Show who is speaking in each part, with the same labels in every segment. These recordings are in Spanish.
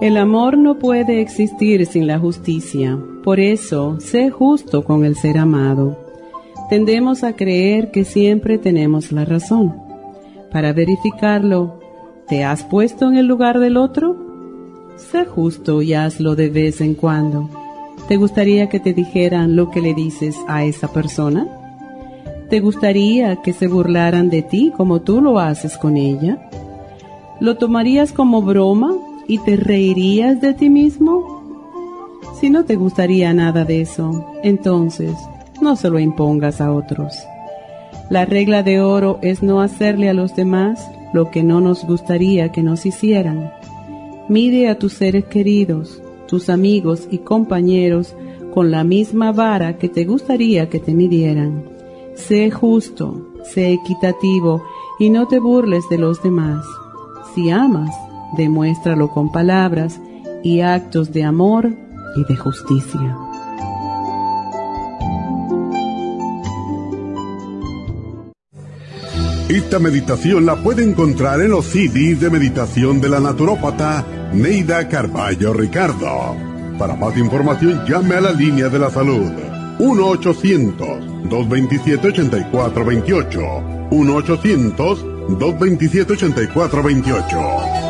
Speaker 1: El amor no puede existir sin la justicia. Por eso, sé justo con el ser amado. Tendemos a creer que siempre tenemos la razón. Para verificarlo, ¿te has puesto en el lugar del otro? Sé justo y hazlo de vez en cuando. ¿Te gustaría que te dijeran lo que le dices a esa persona? ¿Te gustaría que se burlaran de ti como tú lo haces con ella? ¿Lo tomarías como broma y te reirías de ti mismo? Si no te gustaría nada de eso, entonces no se lo impongas a otros. La regla de oro es no hacerle a los demás lo que no nos gustaría que nos hicieran. Mide a tus seres queridos, tus amigos y compañeros con la misma vara que te gustaría que te midieran. Sé justo, sé equitativo y no te burles de los demás. Si amas, demuéstralo con palabras y actos de amor y de justicia.
Speaker 2: Esta meditación la puede encontrar en los CDs de meditación de la naturópata Neida Carballo Ricardo. Para más información llame a la línea de la salud 1-800-227-8428. 1-800-227-8428.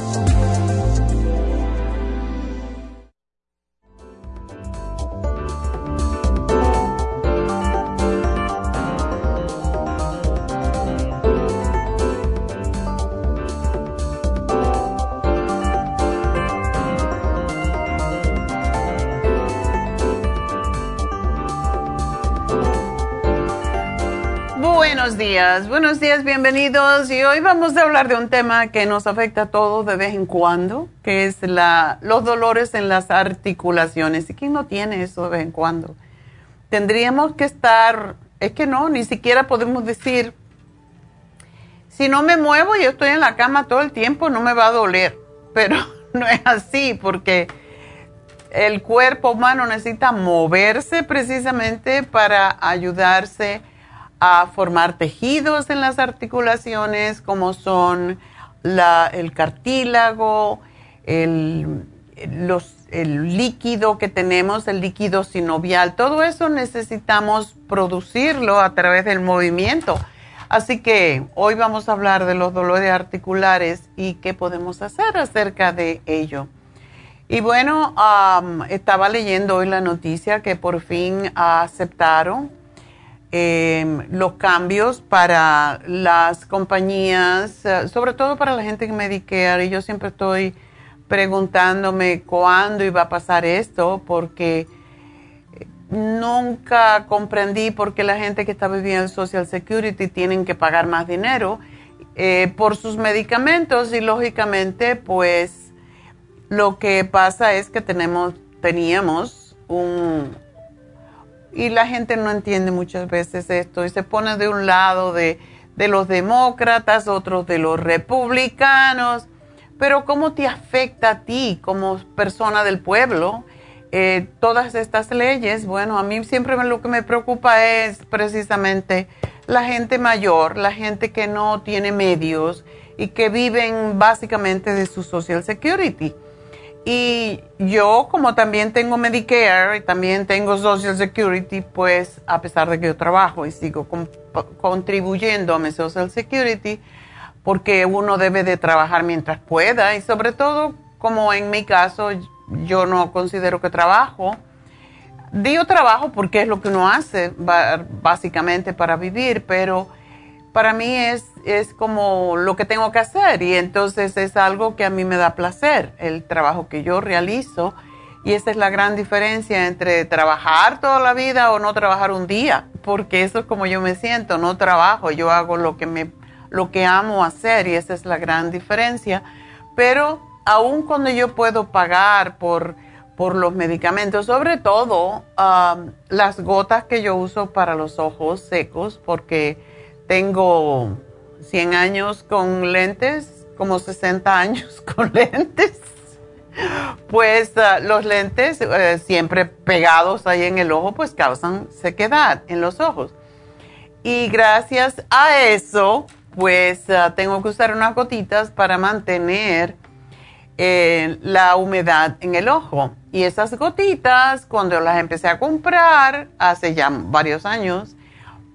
Speaker 3: Buenos días, bienvenidos. Y hoy vamos a hablar de un tema que nos afecta a todos de vez en cuando, que es la, los dolores en las articulaciones. ¿Y quién no tiene eso de vez en cuando? Tendríamos que estar, es que no, ni siquiera podemos decir, si no me muevo y estoy en la cama todo el tiempo, no me va a doler. Pero no es así, porque el cuerpo humano necesita moverse precisamente para ayudarse a formar tejidos en las articulaciones, como son el cartílago, el, el líquido que tenemos, el líquido sinovial, todo eso necesitamos producirlo a través del movimiento. Así que hoy vamos a hablar de los dolores articulares y qué podemos hacer acerca de ello. Y bueno, estaba leyendo hoy la noticia que por fin aceptaron eh, los cambios para las compañías, eh, sobre todo para la gente en Medicare. Y yo siempre estoy preguntándome cuándo iba a pasar esto, porque nunca comprendí por qué la gente que está viviendo en Social Security tienen que pagar más dinero eh, por sus medicamentos y lógicamente pues lo que pasa es que tenemos, teníamos un, y la gente no entiende muchas veces esto y se pone de un lado de, de los demócratas, otros de los republicanos, pero ¿cómo te afecta a ti como persona del pueblo? Eh, todas estas leyes, bueno, a mí siempre lo que me preocupa es precisamente la gente mayor, la gente que no tiene medios y que viven básicamente de su Social Security. Y yo, como también tengo Medicare y también tengo Social Security, pues a pesar de que yo trabajo y sigo contribuyendo a mi Social Security, porque uno debe de trabajar mientras pueda y sobre todo, como en mi caso, yo no considero que trabajo. Digo trabajo porque es lo que uno hace básicamente para vivir, pero para mí es, es como lo que tengo que hacer y entonces es algo que a mí me da placer, el trabajo que yo realizo. Y esa es la gran diferencia entre trabajar toda la vida o no trabajar un día, porque eso es como yo me siento, no trabajo, yo hago lo que, me, lo que amo hacer y esa es la gran diferencia. Pero aun cuando yo puedo pagar por, por los medicamentos, sobre todo las gotas que yo uso para los ojos secos, porque tengo 100 años con lentes, como 60 años con lentes. Pues ah, los lentes eh, siempre pegados ahí en el ojo, pues causan sequedad en los ojos. Y gracias a eso, pues ah, tengo que usar unas gotitas para mantener eh, la humedad en el ojo. Y esas gotitas, cuando las empecé a comprar hace ya varios años,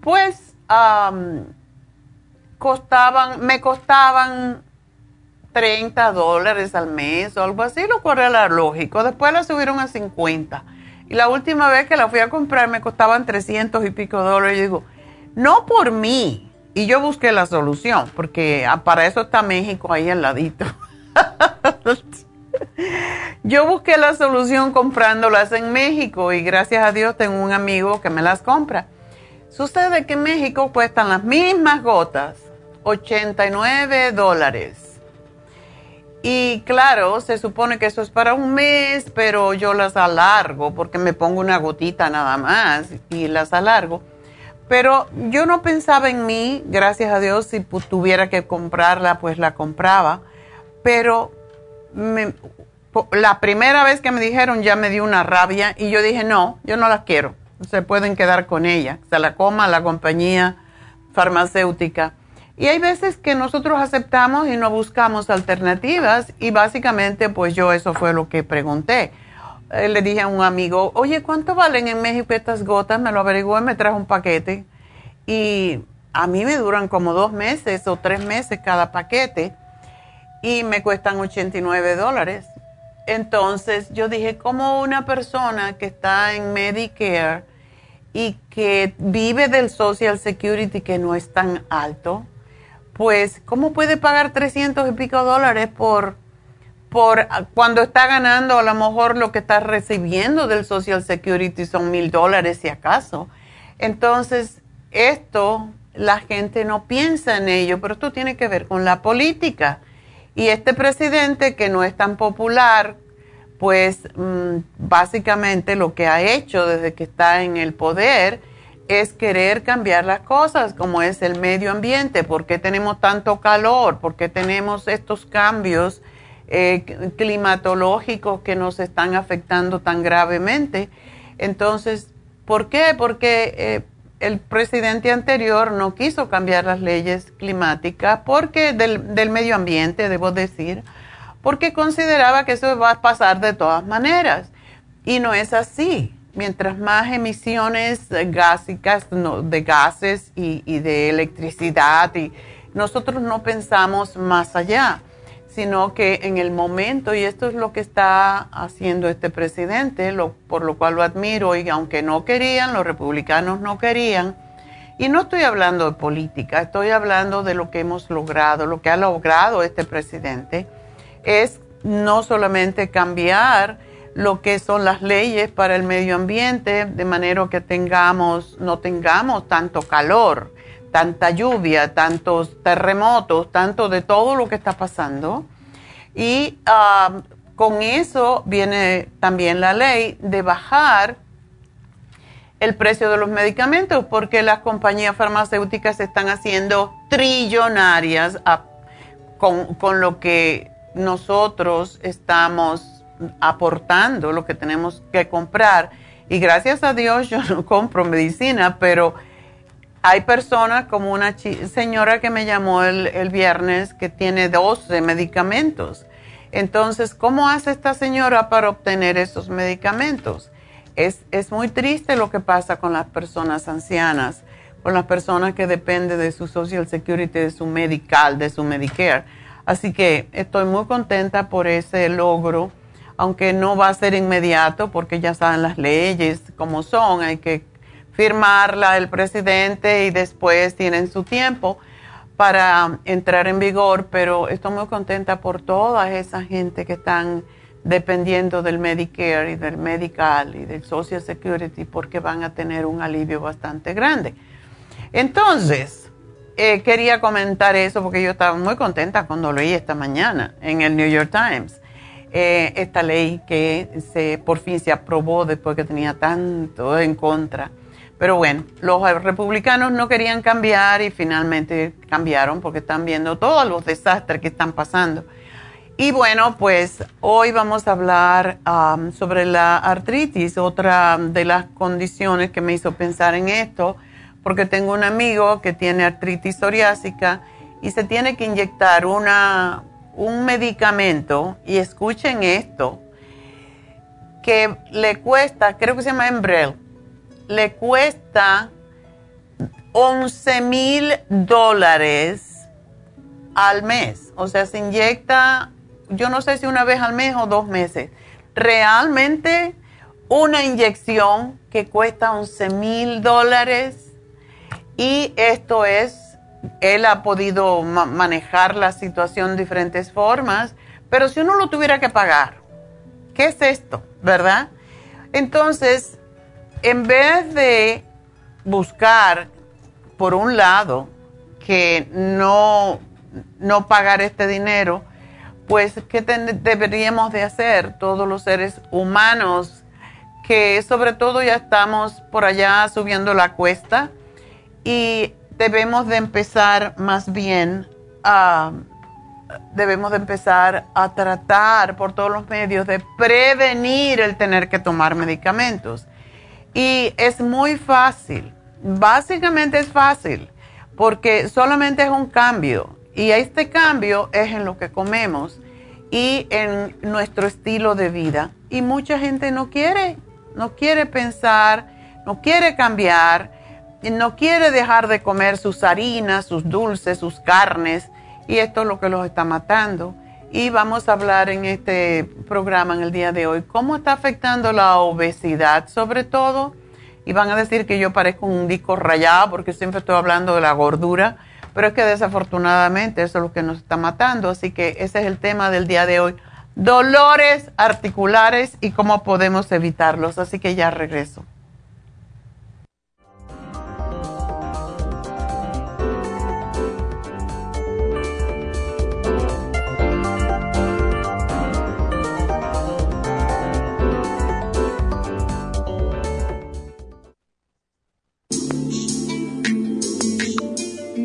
Speaker 3: pues costaban, me costaban 30 dólares al mes o algo así, lo cual era lógico. Después la subieron a 50. Y la última vez que la fui a comprar me costaban 300 y pico dólares. Y digo, no por mí. Y yo busqué la solución, porque ah, para eso está México ahí al ladito. Yo busqué la solución comprándolas en México y gracias a Dios tengo un amigo que me las compra. Sucede que en México cuestan las mismas gotas, 89 dólares. Y claro, se supone que eso es para un mes, pero yo las alargo porque me pongo una gotita nada más y las alargo. Pero yo no pensaba en mí, gracias a Dios, si tuviera que comprarla, pues la compraba pero la primera vez que me dijeron ya me dio una rabia y yo dije, no, yo no las quiero, se pueden quedar con ella, se la coma la compañía farmacéutica. Y hay veces que nosotros aceptamos y no buscamos alternativas y básicamente pues yo eso fue lo que pregunté. Eh, le dije a un amigo, oye, ¿cuánto valen en México estas gotas? Me lo averiguó y me trajo un paquete. Y a mí me duran como dos meses o tres meses cada paquete y me cuestan 89 dólares. Entonces yo dije, como una persona que está en Medicare y que vive del Social Security que no es tan alto, pues ¿cómo puede pagar 300 y pico dólares por, por cuando está ganando a lo mejor lo que está recibiendo del Social Security son mil dólares si acaso? Entonces, esto la gente no piensa en ello, pero esto tiene que ver con la política. Y este presidente que no es tan popular, pues mm, básicamente lo que ha hecho desde que está en el poder es querer cambiar las cosas, como es el medio ambiente, por qué tenemos tanto calor, por qué tenemos estos cambios eh, climatológicos que nos están afectando tan gravemente. Entonces, ¿por qué? Porque eh, el presidente anterior no quiso cambiar las leyes climáticas porque del, del, medio ambiente, debo decir, porque consideraba que eso va a pasar de todas maneras. Y no es así. Mientras más emisiones gásicas, de gases y, y de electricidad, y nosotros no pensamos más allá sino que en el momento, y esto es lo que está haciendo este presidente, lo, por lo cual lo admiro, y aunque no querían, los republicanos no querían, y no estoy hablando de política, estoy hablando de lo que hemos logrado, lo que ha logrado este presidente, es no solamente cambiar lo que son las leyes para el medio ambiente, de manera que tengamos, no tengamos tanto calor, tanta lluvia, tantos terremotos, tanto de todo lo que está pasando. Y um, con eso viene también la ley de bajar el precio de los medicamentos porque las compañías farmacéuticas están haciendo trillonarias con, con, lo que nosotros estamos aportando lo que tenemos que comprar. Y gracias a Dios yo no compro medicina, pero hay personas como una señora que me llamó el, viernes que tiene 12 medicamentos. Entonces, ¿cómo hace esta señora para obtener esos medicamentos? Es, es muy triste lo que pasa con las personas ancianas, con las personas que dependen de su Social Security, de su medical, de su Medicare. Así que estoy muy contenta por ese logro aunque no va a ser inmediato porque ya saben las leyes como son, hay que firmarla el presidente y después tienen su tiempo para entrar en vigor, pero estoy muy contenta por toda esa gente que están dependiendo del Medicare y del Medical y del Social Security porque van a tener un alivio bastante grande. Entonces, eh, quería comentar eso porque yo estaba muy contenta cuando leí esta mañana en el New York Times eh, esta ley que se, por fin se aprobó después que tenía tanto en contra. Pero bueno, los republicanos no querían cambiar y finalmente cambiaron porque están viendo todos los desastres que están pasando. Y bueno, pues hoy vamos a hablar um, sobre la artritis, otra de las condiciones que me hizo pensar en esto, porque tengo un amigo que tiene artritis psoriásica y se tiene que inyectar una, un medicamento, y escuchen esto, que le cuesta, creo que se llama Embrel, le cuesta 11 mil dólares al mes. O sea, se inyecta, yo no sé si una vez al mes o dos meses. Realmente una inyección que cuesta 11 mil dólares y esto es él ha podido manejar la situación de diferentes formas, pero si uno lo tuviera que pagar, ¿qué es esto? ¿Verdad? Entonces, en vez de buscar, por un lado, que no, no pagar este dinero, pues, ¿qué deberíamos de hacer todos los seres humanos? Que sobre todo ya estamos por allá subiendo la cuesta y debemos de empezar más bien a, debemos de empezar a tratar por todos los medios de prevenir el tener que tomar medicamentos. Y es muy fácil, básicamente es fácil, porque solamente es un cambio. Y este cambio es en lo que comemos y en nuestro estilo de vida. Y mucha gente no quiere, no quiere pensar, no quiere cambiar no quiere dejar de comer sus harinas, sus dulces, sus carnes, y esto es lo que los está matando. Y vamos a hablar en este programa en el día de hoy cómo está afectando la obesidad sobre todo. Y van a decir que yo parezco un disco rayado porque siempre estoy hablando de la gordura, pero es que desafortunadamente eso es lo que nos está matando. Así que ese es el tema del día de hoy. Dolores articulares y cómo podemos evitarlos. Así que ya regreso.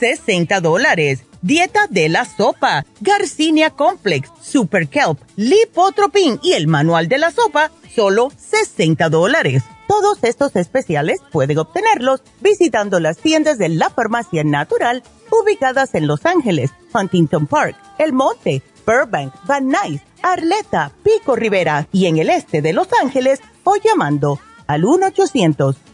Speaker 4: 60 dólares. Dieta de la sopa, Garcinia Complex, Super Kelp, Lipotropin y el manual de la sopa, solo 60 dólares. Todos estos especiales pueden obtenerlos visitando las tiendas de la farmacia natural ubicadas en Los Ángeles, Huntington Park, El Monte, Burbank, Van Nuys, Arleta, Pico Rivera y en el este de Los Ángeles o llamando al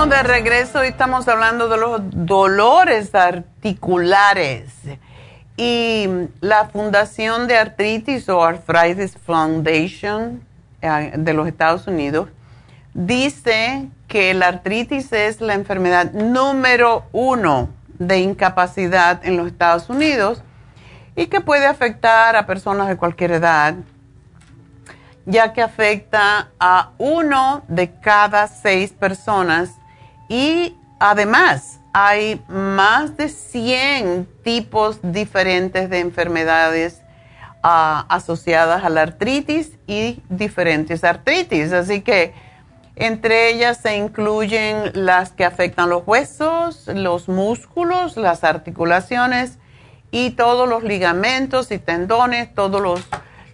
Speaker 3: De regreso y estamos hablando de los dolores articulares. Y la Fundación de Artritis o Arthritis Foundation eh, de los Estados Unidos dice que la artritis es la enfermedad número uno de incapacidad en los Estados Unidos y que puede afectar a personas de cualquier edad ya que afecta a uno de cada seis personas y además hay más de 100 tipos diferentes de enfermedades ah, asociadas a la artritis y diferentes artritis. Así que entre ellas se incluyen las que afectan los huesos, los músculos, las articulaciones y todos los ligamentos y tendones, todos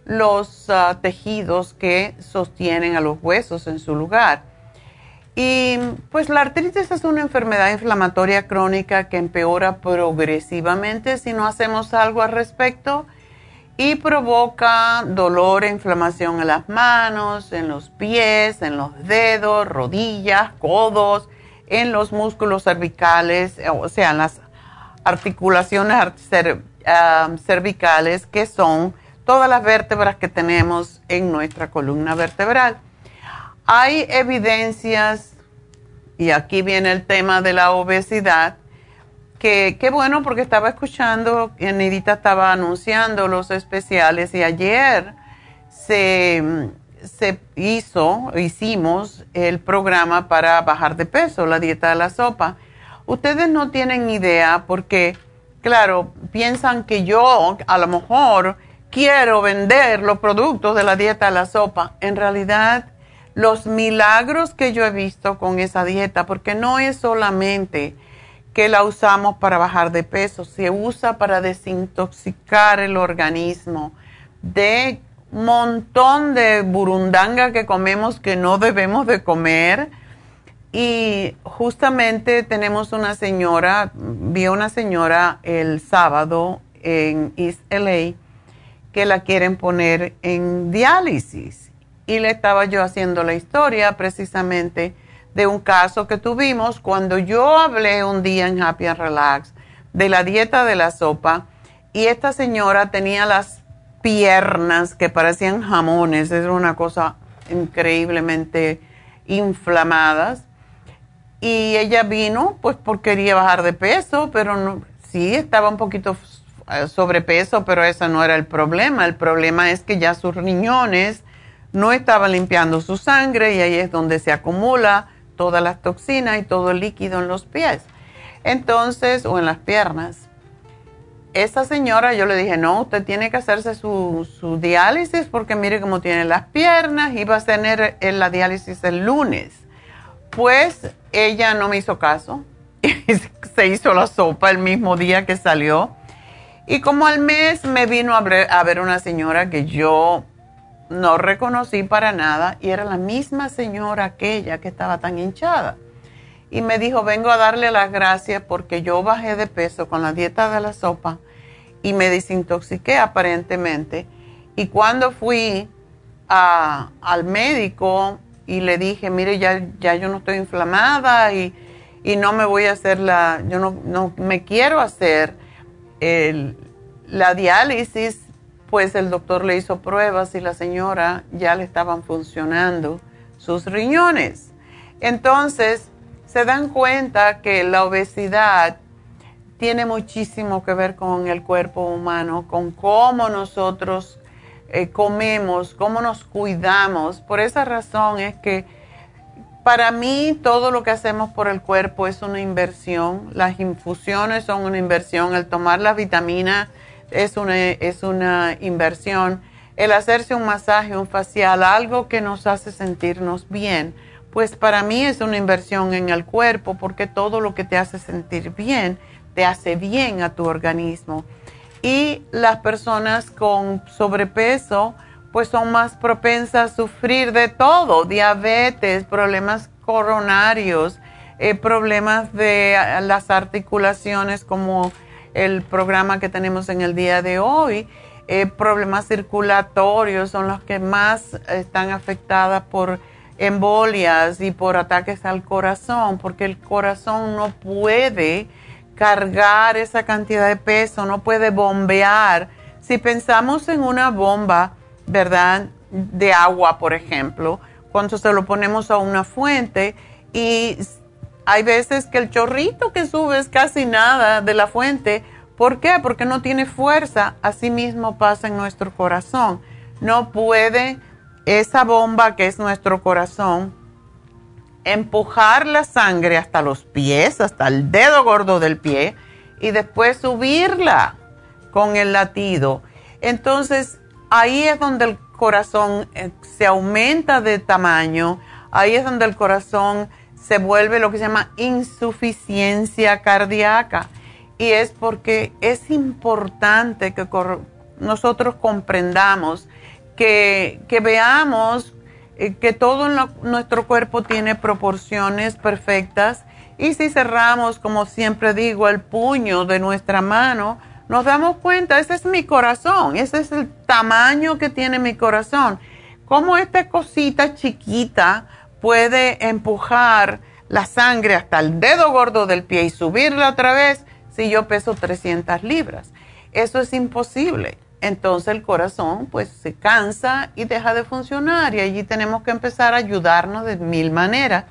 Speaker 3: los ah, tejidos que sostienen a los huesos en su lugar. Y pues la artritis es una enfermedad inflamatoria crónica que empeora progresivamente si no hacemos algo al respecto y provoca dolor e inflamación en las manos, en los pies, en los dedos, rodillas, codos, en los músculos cervicales, o sea, en las articulaciones cervicales que son todas las vértebras que tenemos en nuestra columna vertebral. Hay evidencias, y aquí viene el tema de la obesidad, que qué bueno porque estaba escuchando, Nidita estaba anunciando los especiales y ayer se, se hizo, hicimos el programa para bajar de peso, la dieta de la sopa. Ustedes no tienen idea porque, claro, piensan que yo a lo mejor quiero vender los productos de la dieta a la sopa. En realidad, los milagros que yo he visto con esa dieta, porque no es solamente que la usamos para bajar de peso, se usa para desintoxicar el organismo de montón de burundanga que comemos que no debemos de comer. Y justamente tenemos una señora, vi una señora el sábado en East LA, que la quieren poner en diálisis. Y le estaba yo haciendo la historia precisamente de un caso que tuvimos cuando yo hablé un día en Happy and Relax de la dieta de la sopa y esta señora tenía las piernas que parecían jamones, es una cosa increíblemente inflamadas. Y ella vino pues porque quería bajar de peso, pero sí estaba un poquito sobrepeso, pero ese no era el problema. El problema es que ya sus riñones no estaban limpiando su sangre y ahí es donde se acumula todas las toxinas y todo el líquido en los pies. Entonces, o en las piernas. Esa señora, yo le dije, no, usted tiene que hacerse su, su diálisis porque mire cómo tiene las piernas y va a tener la diálisis el lunes. Pues ella no me hizo caso. se hizo la sopa el mismo día que salió y como al mes me vino a ver, una señora que yo no reconocí para nada y era la misma señora aquella que estaba tan hinchada. Y me dijo, vengo a darle las gracias porque yo bajé de peso con la dieta de la sopa y me desintoxiqué aparentemente. Y cuando fui al médico y le dije, mire, ya, ya yo no estoy inflamada y, no me voy a hacer la, yo no, no me quiero hacer la diálisis, pues el doctor le hizo pruebas y la señora ya le estaban funcionando sus riñones. Entonces, se dan cuenta que la obesidad tiene muchísimo que ver con el cuerpo humano, con cómo nosotros eh, comemos, cómo nos cuidamos. Por esa razón es que para mí todo lo que hacemos por el cuerpo es una inversión. Las infusiones son una inversión. El tomar la vitamina es una, es una inversión. El hacerse un masaje, un facial, algo que nos hace sentirnos bien, pues para mí es una inversión en el cuerpo porque todo lo que te hace sentir bien te hace bien a tu organismo. Y las personas con sobrepeso pues son más propensas a sufrir de todo, diabetes, problemas coronarios, eh, problemas de las articulaciones como el programa que tenemos en el día de hoy, eh, problemas circulatorios son los que más están afectadas por embolias y por ataques al corazón, porque el corazón no puede cargar esa cantidad de peso, no puede bombear. Si pensamos en una bomba, ¿verdad? De agua, por ejemplo, cuando se lo ponemos a una fuente y hay veces que el chorrito que sube es casi nada de la fuente. ¿Por qué? Porque no tiene fuerza. Así mismo pasa en nuestro corazón. No puede esa bomba que es nuestro corazón empujar la sangre hasta los pies, hasta el dedo gordo del pie, y después subirla con el latido. Entonces, ahí es donde el corazón eh, se aumenta de tamaño, ahí es donde el corazón se vuelve lo que se llama insuficiencia cardíaca. Y es porque es importante que nosotros comprendamos, que, que veamos eh, que todo nuestro cuerpo tiene proporciones perfectas y si cerramos, como siempre digo, el puño de nuestra mano, nos damos cuenta, ese es mi corazón, ese es el tamaño que tiene mi corazón. Cómo esta cosita chiquita puede empujar la sangre hasta el dedo gordo del pie y subirla otra vez si yo peso 300 libras. Eso es imposible entonces el corazón pues se cansa y deja de funcionar y allí tenemos que empezar a ayudarnos de mil maneras.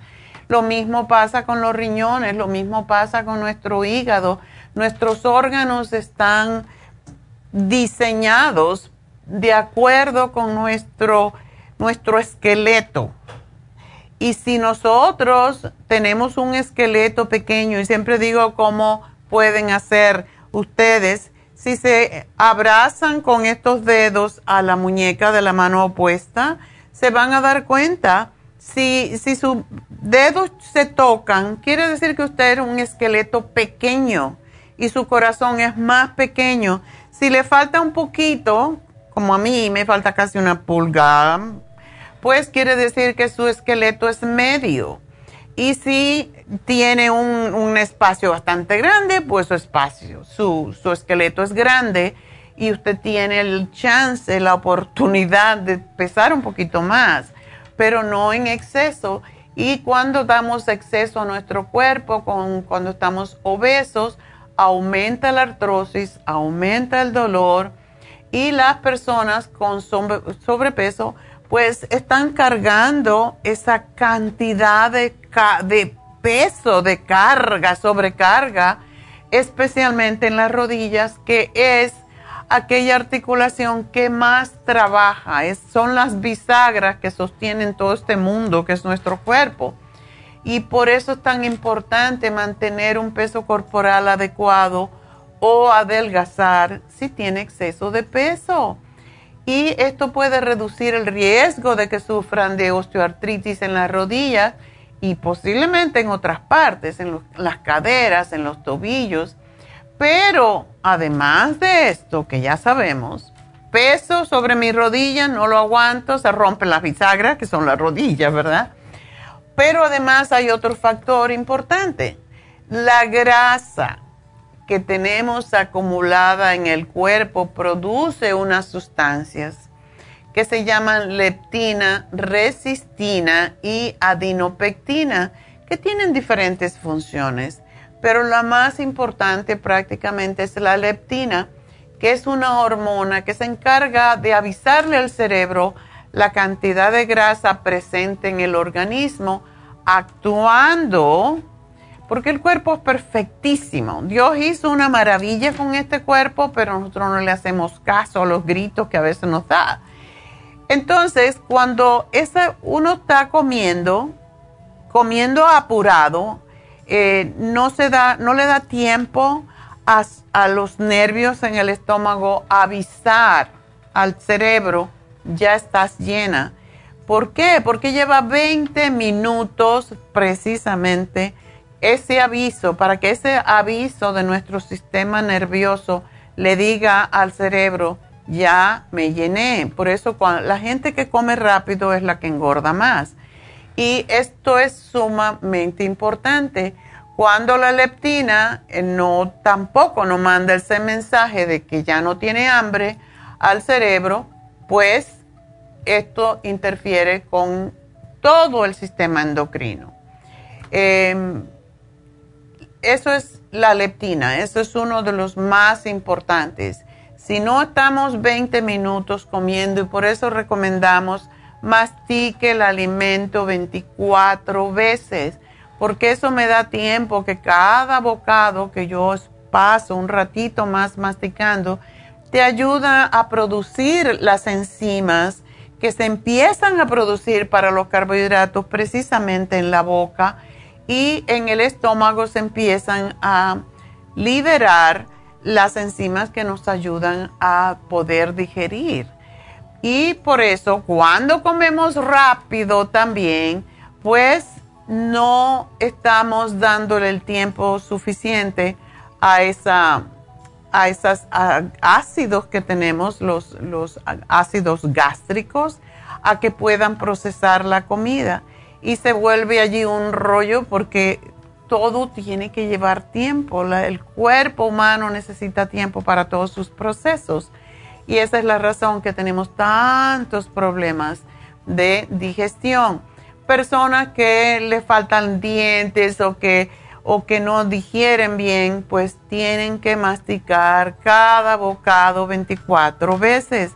Speaker 3: Lo mismo pasa con los riñones, lo mismo pasa con nuestro hígado. Nuestros órganos están diseñados de acuerdo con nuestro, nuestro esqueleto. Y si nosotros tenemos un esqueleto pequeño, y siempre digo cómo pueden hacer ustedes, si se abrazan con estos dedos a la muñeca de la mano opuesta, se van a dar cuenta. Si, si sus dedos se tocan, quiere decir que usted es un esqueleto pequeño y su corazón es más pequeño. Si le falta un poquito, como a mí me falta casi una pulgada, pues quiere decir que su esqueleto es medio. Y si tiene un, espacio bastante grande, pues su espacio, su, su, esqueleto es grande y usted tiene el chance, la oportunidad de pesar un poquito más, pero no en exceso. Y cuando damos exceso a nuestro cuerpo, con, cuando estamos obesos, aumenta la artrosis, aumenta el dolor y las personas con sobrepeso pues están cargando esa cantidad de, de peso, de carga, sobrecarga, especialmente en las rodillas, que es aquella articulación que más trabaja, es, son las bisagras que sostienen todo este mundo que es nuestro cuerpo. Y por eso es tan importante mantener un peso corporal adecuado o adelgazar si tiene exceso de peso y esto puede reducir el riesgo de que sufran de osteoartritis en las rodillas y posiblemente en otras partes, en las caderas, en los tobillos. Pero además de esto, que ya sabemos, peso sobre mi rodilla, no lo aguanto, se rompen las bisagras, que son las rodillas, ¿verdad? Pero además hay otro factor importante, la grasa que tenemos acumulada en el cuerpo produce unas sustancias que se llaman leptina, resistina y adinopectina, que tienen diferentes funciones, pero la más importante prácticamente es la leptina, que es una hormona que se encarga de avisarle al cerebro la cantidad de grasa presente en el organismo, actuando, porque el cuerpo es perfectísimo. Dios hizo una maravilla con este cuerpo, pero nosotros no le hacemos caso a los gritos que a veces nos da. Entonces, cuando uno está comiendo, comiendo apurado, eh, no, se da, no le da tiempo a, los nervios en el estómago a avisar al cerebro, ya estás llena. ¿Por qué? Porque lleva 20 minutos precisamente ese aviso, para que ese aviso de nuestro sistema nervioso le diga al cerebro, ya me llené. Por eso la gente que come rápido es la que engorda más. Y esto es sumamente importante. Cuando la leptina eh, no tampoco nos manda ese mensaje de que ya no tiene hambre al cerebro, pues esto interfiere con todo el sistema endocrino. Em, eso es la leptina, eso es uno de los más importantes. Si no estamos 20 minutos comiendo y por eso recomendamos mastique el alimento 24 veces, porque eso me da tiempo que cada bocado que yo paso un ratito más masticando, te ayuda a producir las enzimas que se empiezan a producir para los carbohidratos precisamente en la boca y en el estómago se empiezan a liberar las enzimas que nos ayudan a poder digerir. Y por eso cuando comemos rápido también, pues no estamos dándole el tiempo suficiente a esa a esos ácidos que tenemos, los, los ácidos gástricos, a que puedan procesar la comida. Y se vuelve allí un rollo porque todo tiene que llevar tiempo. el cuerpo humano necesita tiempo para todos sus procesos. Y esa es la razón que tenemos tantos problemas de digestión. Personas que le faltan dientes o que, o que no digieren bien, pues tienen que masticar cada bocado 24 veces.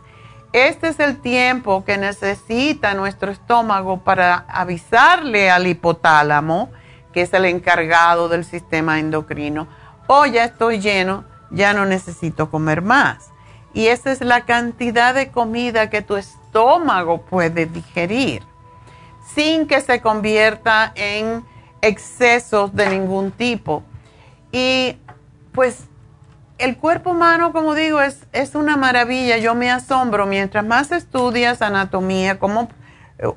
Speaker 3: Este es el tiempo que necesita nuestro estómago para avisarle al hipotálamo que es el encargado del sistema endocrino, o ya estoy lleno, ya no necesito comer más. Y esa es la cantidad de comida que tu estómago puede digerir sin que se convierta en excesos de ningún tipo. Y pues el cuerpo humano, como digo, es, es una maravilla. Yo me asombro mientras más estudias anatomía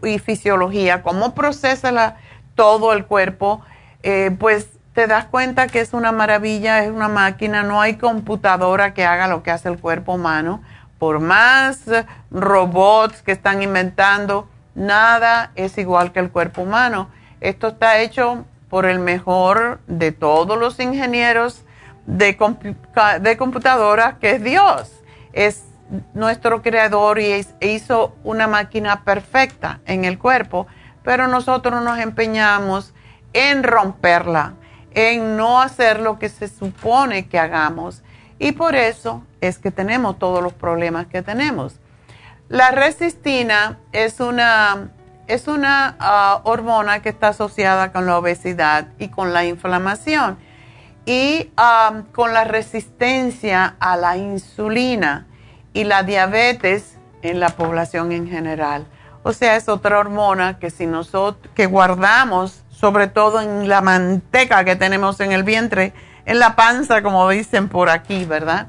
Speaker 3: y fisiología, cómo procesa la, todo el cuerpo, eh, pues te das cuenta que es una maravilla, es una máquina, no hay computadora que haga lo que hace el cuerpo humano. Por más robots que están inventando, nada es igual que el cuerpo humano. Esto está hecho por el mejor de todos los ingenieros de, de computadoras, que es Dios. Es nuestro creador y hizo una máquina perfecta en el cuerpo pero nosotros nos empeñamos en romperla, en no hacer lo que se supone que hagamos. Y por eso es que tenemos todos los problemas que tenemos. La resistina es una, es una ah, hormona que está asociada con la obesidad y con la inflamación y ah, con la resistencia a la insulina y la diabetes en la población en general. O sea, es otra hormona que si nosotros que guardamos, sobre todo en la manteca que tenemos en el vientre, en la panza, como dicen por aquí, ¿verdad?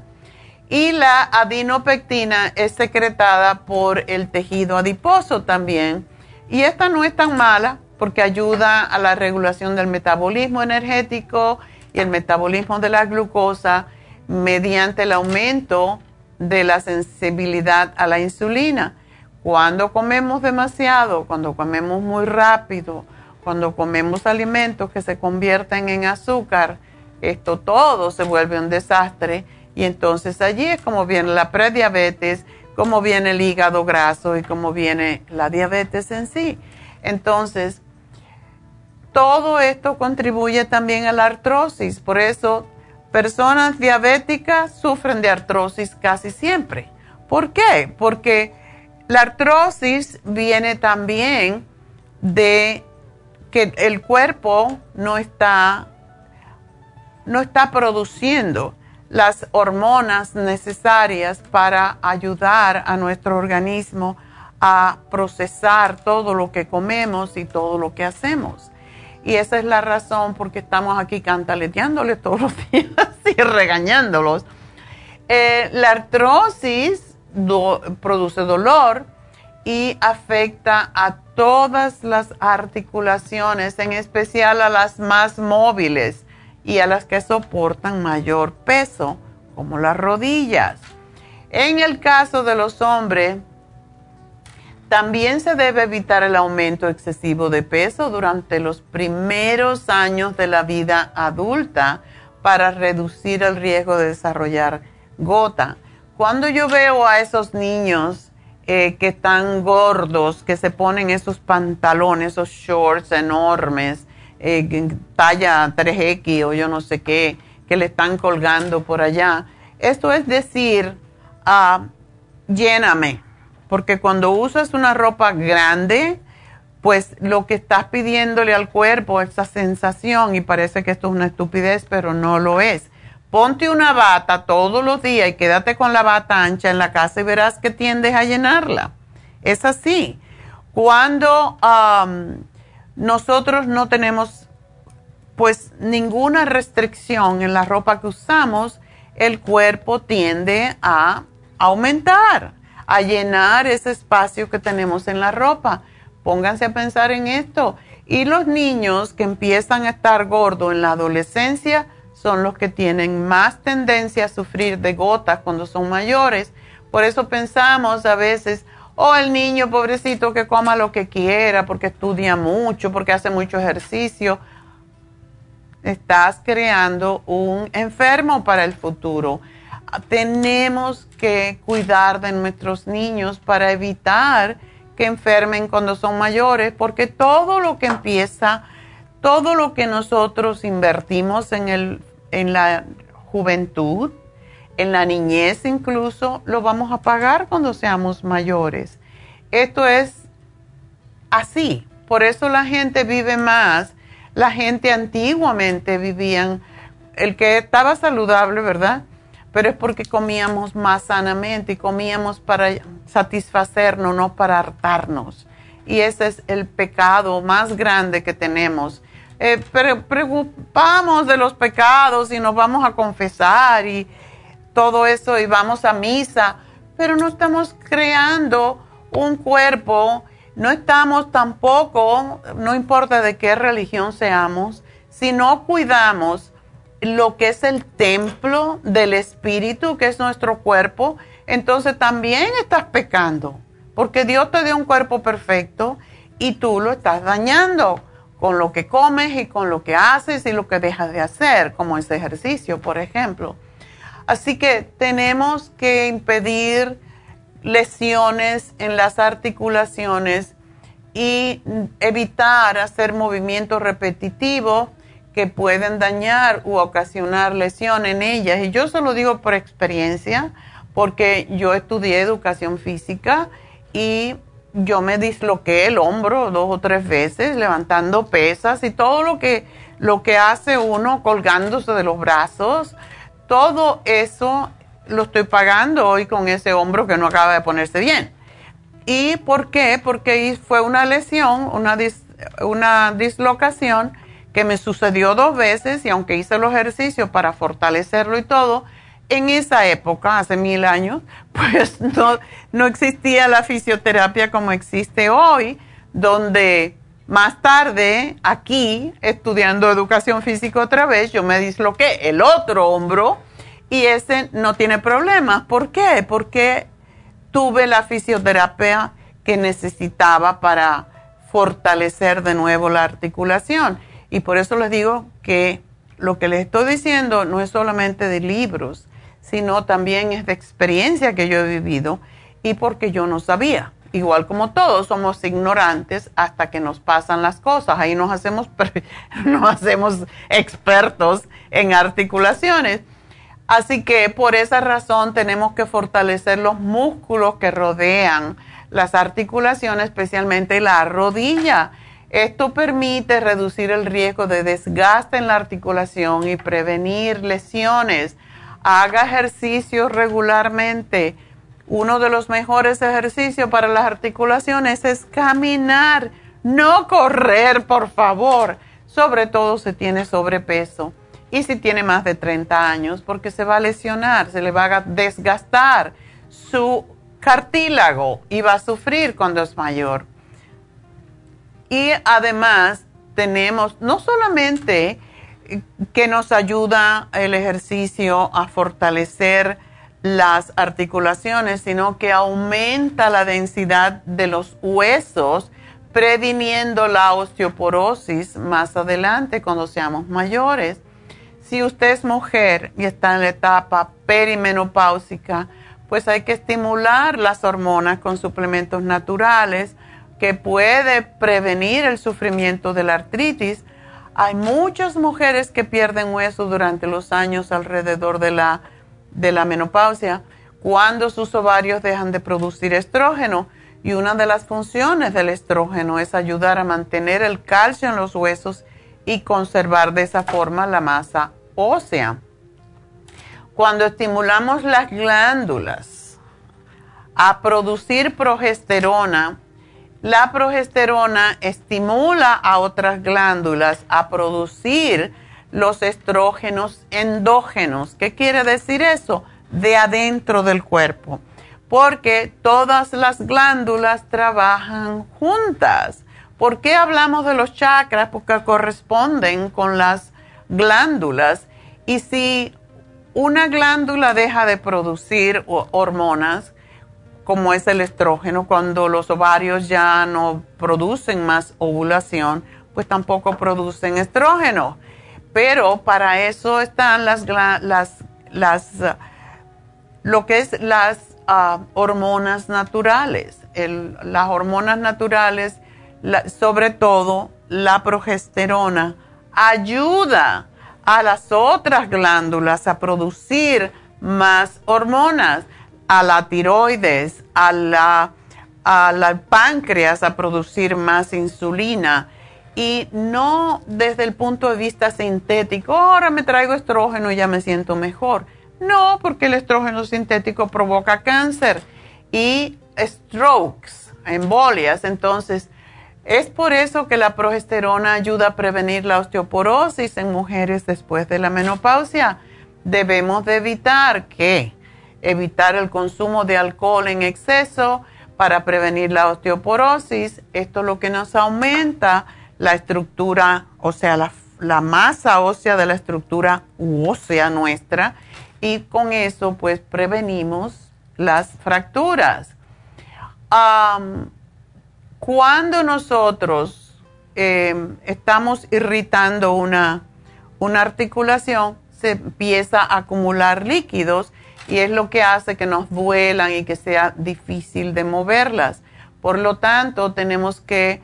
Speaker 3: Y la adinopectina es secretada por el tejido adiposo también. Y esta no es tan mala porque ayuda a la regulación del metabolismo energético y el metabolismo de la glucosa mediante el aumento de la sensibilidad a la insulina. Cuando comemos demasiado, cuando comemos muy rápido, cuando comemos alimentos que se convierten en azúcar, esto todo se vuelve un desastre y entonces allí es como viene la prediabetes, como viene el hígado graso y como viene la diabetes en sí. Entonces, todo esto contribuye también a la artrosis, por eso personas diabéticas sufren de artrosis casi siempre. ¿Por qué? Porque la artrosis viene también de que el cuerpo no está, no está produciendo las hormonas necesarias para ayudar a nuestro organismo a procesar todo lo que comemos y todo lo que hacemos. Y esa es la razón por qué estamos aquí cantaleteándoles todos los días y regañándolos. Eh, la artrosis produce dolor y afecta a todas las articulaciones, en especial a las más móviles y a las que soportan mayor peso, como las rodillas. En el caso de los hombres, también se debe evitar el aumento excesivo de peso durante los primeros años de la vida adulta para reducir el riesgo de desarrollar gota. Cuando yo veo a esos niños eh, que están gordos, que se ponen esos pantalones, esos shorts enormes, eh, talla 3X o yo no sé qué, que le están colgando por allá, esto es decir, uh, lléname porque cuando usas una ropa grande, pues lo que estás pidiéndole al cuerpo es esa sensación y parece que esto es una estupidez, pero no lo es. Ponte una bata todos los días y quédate con la bata ancha en la casa y verás que tiendes a llenarla. Es así. Cuando nosotros no tenemos pues ninguna restricción en la ropa que usamos, el cuerpo tiende a aumentar a llenar ese espacio que tenemos en la ropa. Pónganse a pensar en esto. Y los niños que empiezan a estar gordos en la adolescencia son los que tienen más tendencia a sufrir de gotas cuando son mayores. Por eso pensamos a veces, oh, el niño pobrecito que coma lo que quiera, porque estudia mucho, porque hace mucho ejercicio. Estás creando un enfermo para el futuro tenemos que cuidar de nuestros niños para evitar que enfermen cuando son mayores, porque todo lo que empieza, todo lo que nosotros invertimos en, el, en la juventud, en la niñez incluso, lo vamos a pagar cuando seamos mayores. Esto es así, por eso la gente vive más. La gente antiguamente vivían, el que estaba saludable, ¿verdad? Pero es porque comíamos más sanamente y comíamos para satisfacernos, no para hartarnos. Y ese es el pecado más grande que tenemos. Eh, preocupamos de los pecados y nos vamos a confesar y todo eso y vamos a misa, pero no estamos creando un cuerpo, no estamos tampoco, no importa de qué religión seamos, si no cuidamos lo que es el templo del espíritu, que es nuestro cuerpo, entonces también estás pecando, porque Dios te dio un cuerpo perfecto y tú lo estás dañando con lo que comes y con lo que haces y lo que dejas de hacer, como ese ejercicio, por ejemplo. Así que tenemos que impedir lesiones en las articulaciones y evitar hacer movimientos repetitivos que pueden dañar u ocasionar lesión en ellas. Y yo se lo digo por experiencia, porque yo estudié educación física y yo me disloqué el hombro dos o tres veces levantando pesas y todo lo que, lo que hace uno colgándose de los brazos, todo eso lo estoy pagando hoy con ese hombro que no acaba de ponerse bien. ¿Y por qué? Porque fue una lesión, una, una dislocación que me sucedió dos veces y aunque hice los ejercicios para fortalecerlo y todo, en esa época, hace mil años, pues no, no existía la fisioterapia como existe hoy, donde más tarde, aquí, estudiando educación física otra vez, yo me disloqué el otro hombro y ese no tiene problemas. ¿Por qué? Porque tuve la fisioterapia que necesitaba para fortalecer de nuevo la articulación. Y por eso les digo que lo que les estoy diciendo no es solamente de libros, sino también es de experiencia que yo he vivido y porque yo no sabía. Igual como todos somos ignorantes hasta que nos pasan las cosas. Ahí nos hacemos, nos hacemos expertos en articulaciones. Así que por esa razón tenemos que fortalecer los músculos que rodean las articulaciones, especialmente la rodilla. Esto permite reducir el riesgo de desgaste en la articulación y prevenir lesiones. Haga ejercicio regularmente. Uno de los mejores ejercicios para las articulaciones es caminar, no correr, por favor. Sobre todo si tiene sobrepeso y si tiene más de 30 años, porque se va a lesionar, se le va a desgastar su cartílago y va a sufrir cuando es mayor. Y además tenemos no solamente que nos ayuda el ejercicio a fortalecer las articulaciones, sino que aumenta la densidad de los huesos, previniendo la osteoporosis más adelante cuando seamos mayores. Si usted es mujer y está en la etapa perimenopáusica, pues hay que estimular las hormonas con suplementos naturales que puede prevenir el sufrimiento de la artritis. Hay muchas mujeres que pierden hueso durante los años alrededor de la, de la menopausia cuando sus ovarios dejan de producir estrógeno. Y una de las funciones del estrógeno es ayudar a mantener el calcio en los huesos y conservar de esa forma la masa ósea. Cuando estimulamos las glándulas a producir progesterona, la progesterona estimula a otras glándulas a producir los estrógenos endógenos. ¿Qué quiere decir eso? De adentro del cuerpo. Porque todas las glándulas trabajan juntas. ¿Por qué hablamos de los chakras? Porque corresponden con las glándulas. Y si una glándula deja de producir hormonas, como es el estrógeno, cuando los ovarios ya no producen más ovulación, pues tampoco producen estrógeno. Pero para eso están las, las, lo que es las ah, hormonas naturales. las hormonas naturales, sobre todo la progesterona, ayuda a las otras glándulas a producir más hormonas, a la tiroides, a la, a páncreas a producir más insulina y no desde el punto de vista sintético, ahora me traigo estrógeno y ya me siento mejor. No, porque el estrógeno sintético provoca cáncer y strokes, embolias. Entonces, es por eso que la progesterona ayuda a prevenir la osteoporosis en mujeres después de la menopausia. Debemos de evitar que evitar el consumo de alcohol en exceso para prevenir la osteoporosis. Esto es lo que nos aumenta la estructura, o sea, la, masa ósea de la estructura ósea nuestra y con eso pues prevenimos las fracturas. Cuando nosotros em, estamos irritando una, una articulación, se empieza a acumular líquidos y es lo que hace que nos duelan y que sea difícil de moverlas. Por lo tanto, tenemos que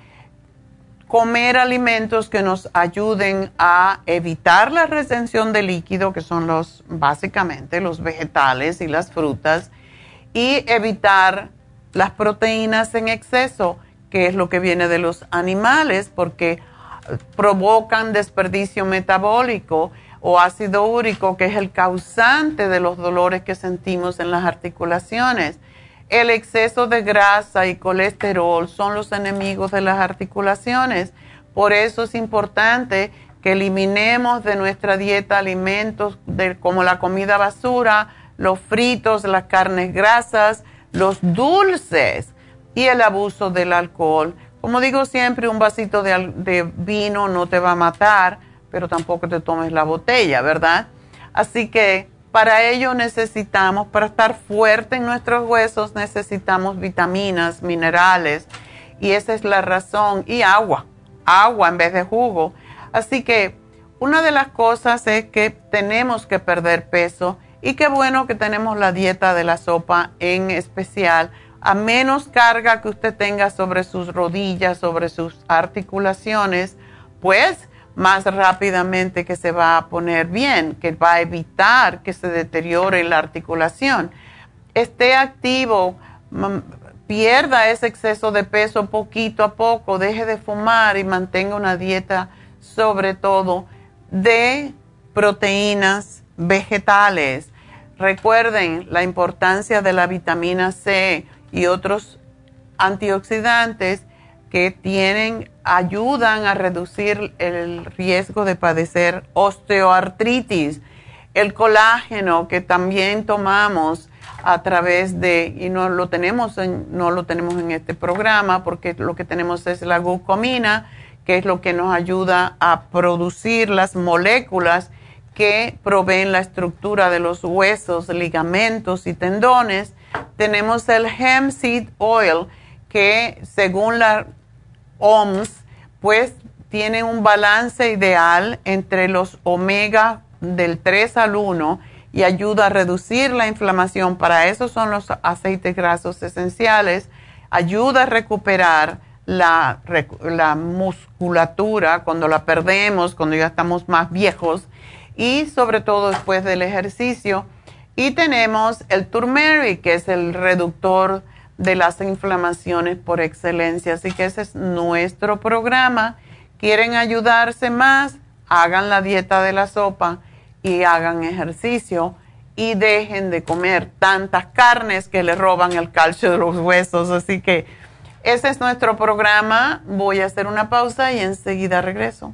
Speaker 3: comer alimentos que nos ayuden a evitar la retención de líquido, que son los básicamente los vegetales y las frutas, y evitar las proteínas en exceso que es lo que viene de los animales, porque provocan desperdicio metabólico o ácido úrico, que es el causante de los dolores que sentimos en las articulaciones. El exceso de grasa y colesterol son los enemigos de las articulaciones. Por eso es importante que eliminemos de nuestra dieta alimentos como la comida basura, los fritos, las carnes grasas, los dulces y el abuso del alcohol. Como digo siempre, un vasito de, vino no te va a matar, pero tampoco te tomes la botella, ¿verdad? Así que para ello necesitamos, para estar fuerte en nuestros huesos, necesitamos vitaminas, minerales, y esa es la razón, y agua, agua en vez de jugo. Así que una de las cosas es que tenemos que perder peso y qué bueno que tenemos la dieta de la sopa en especial. A menos carga que usted tenga sobre sus rodillas, sobre sus articulaciones, pues más rápidamente que se va a poner bien, que va a evitar que se deteriore la articulación. Esté activo, pierda ese exceso de peso poquito a poco, deje de fumar y mantenga una dieta sobre todo de proteínas vegetales. Recuerden la importancia de la vitamina C y otros antioxidantes que tienen, ayudan a reducir el riesgo de padecer osteoartritis, el colágeno que también tomamos a través de, y no lo tenemos en, no lo tenemos en este programa porque lo que tenemos es la glucomina, que es lo que nos ayuda a producir las moléculas que proveen la estructura de los huesos, ligamentos y tendones. Tenemos el hemp seed oil, que según la OMS, pues tiene un balance ideal entre los omega del 3 al 1 y ayuda a reducir la inflamación. Para eso son los aceites grasos esenciales. Ayuda a recuperar la, la musculatura cuando la perdemos, cuando ya estamos más viejos y sobre todo después del ejercicio. Y tenemos el turmeric, que es el reductor de las inflamaciones por excelencia. Así que ese es nuestro programa. ¿Quieren ayudarse más? Hagan la dieta de la sopa y hagan ejercicio y dejen de comer tantas carnes que le roban el calcio de los huesos. Así que ese es nuestro programa. Voy a hacer una pausa y enseguida regreso.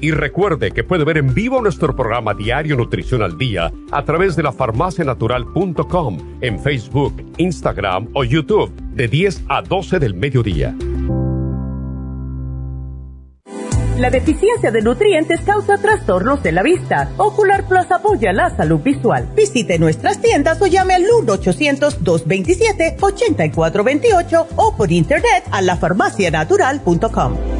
Speaker 5: Y recuerde que puede ver en vivo nuestro programa Diario Nutrición al Día a través de la farmacianatural.com en Facebook, Instagram o YouTube de 10 a 12 del mediodía.
Speaker 4: La deficiencia de nutrientes causa trastornos de la vista. Ocular Plus apoya la salud visual. Visite nuestras tiendas o llame al 1-800-227-8428 o por internet a lafarmacianatural.com.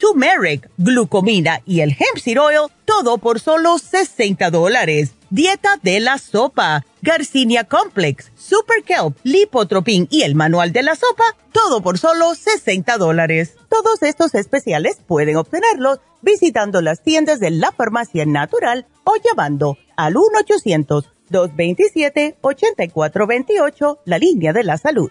Speaker 4: turmeric, glucomina y el hemp seed oil, todo por solo 60 dólares. Dieta de la sopa, Garcinia Complex, Super Kelp, Lipotropin y el manual de la sopa, todo por solo 60 dólares. Todos estos especiales pueden obtenerlos visitando las tiendas de la farmacia natural o llamando al 1-800-227-8428, la línea de la salud.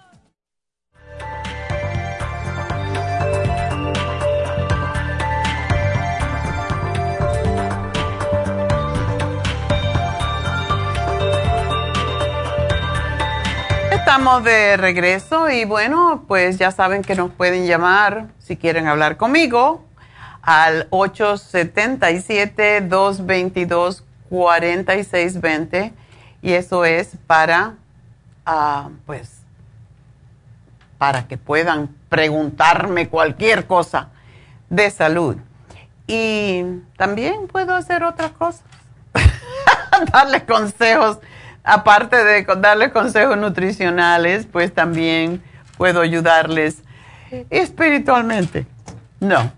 Speaker 3: Estamos de regreso y bueno, pues ya saben que nos pueden llamar si quieren hablar conmigo al 877-222-4620 y eso es para, ah, pues, para que puedan preguntarme cualquier cosa de salud. Y también puedo hacer otras cosas, darles consejos, aparte de darles consejos nutricionales, pues también puedo ayudarles espiritualmente. No,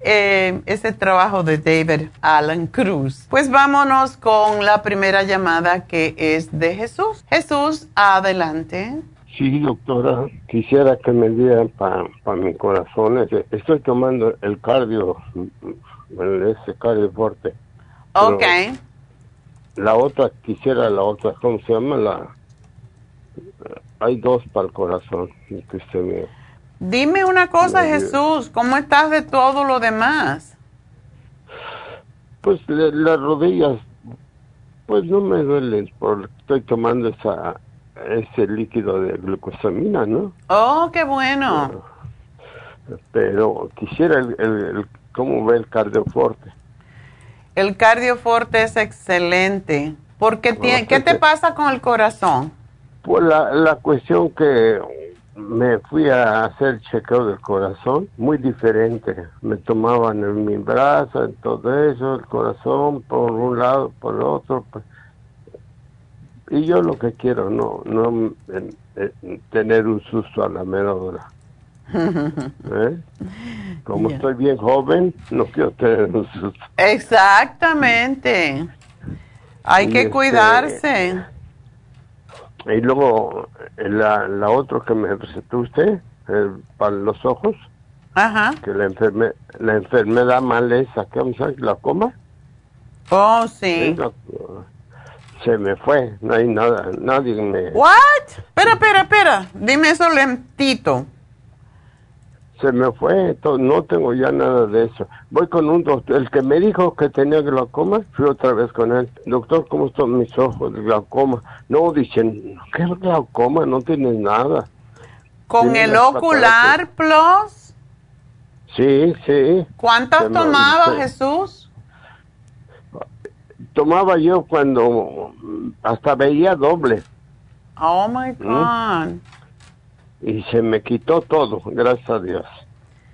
Speaker 3: eh, ese trabajo de David Alan Cruz. Pues vámonos con la primera llamada que es de Jesús. Jesús, adelante.
Speaker 6: Sí, doctora, quisiera que me dieran para mi corazón. Estoy tomando el cardio, ese cardio fuerte.
Speaker 3: Ok.
Speaker 6: La otra, quisiera la otra, ¿cómo se llama? La, hay dos para el corazón. Que usted me,
Speaker 3: Dime una cosa, Jesús, ¿cómo estás de todo lo demás?
Speaker 6: Pues las rodillas, pues no me duelen porque estoy tomando esa ese líquido de glucosamina, ¿no?
Speaker 3: Oh, qué bueno.
Speaker 6: Pero, quisiera el, cómo ve el cardioforte.
Speaker 3: El cardioforte es excelente. Porque ¿Qué te pasa con el corazón?
Speaker 6: Pues la, la cuestión que me fui a hacer chequeo del corazón, muy diferente. Me tomaban en mi brazo, en todo eso, el corazón por un lado, por el otro. Pues. Y yo lo que quiero, no, no tener un susto a la mera hora. ¿Eh? Como estoy bien joven, no quiero tener un susto.
Speaker 3: Exactamente. Hay que este, cuidarse.
Speaker 6: Y luego la, la otra que me recetó usted, para los ojos,
Speaker 3: Ajá.
Speaker 6: que la, enferme, la enfermedad mal esa, ¿qué vamos a ¿La coma?
Speaker 3: Oh, sí.
Speaker 6: se me fue, no hay nada, nadie me...
Speaker 3: ¿What? Espera, espera, espera, dime eso lentito
Speaker 6: se me fue, no tengo ya nada de eso. Voy con un doctor, el que me dijo que tenía glaucoma, fui otra vez con él. Doctor, ¿cómo están mis ojos de glaucoma? No, dicen, ¿qué glaucoma? No tienes nada.
Speaker 3: ¿Con el ocular plus?
Speaker 6: Sí, sí.
Speaker 3: ¿Cuántas tomaba Jesús?
Speaker 6: Tomaba yo cuando hasta veía doble.
Speaker 3: Oh my ¿Mm?
Speaker 6: Y se me quitó todo, gracias a Dios.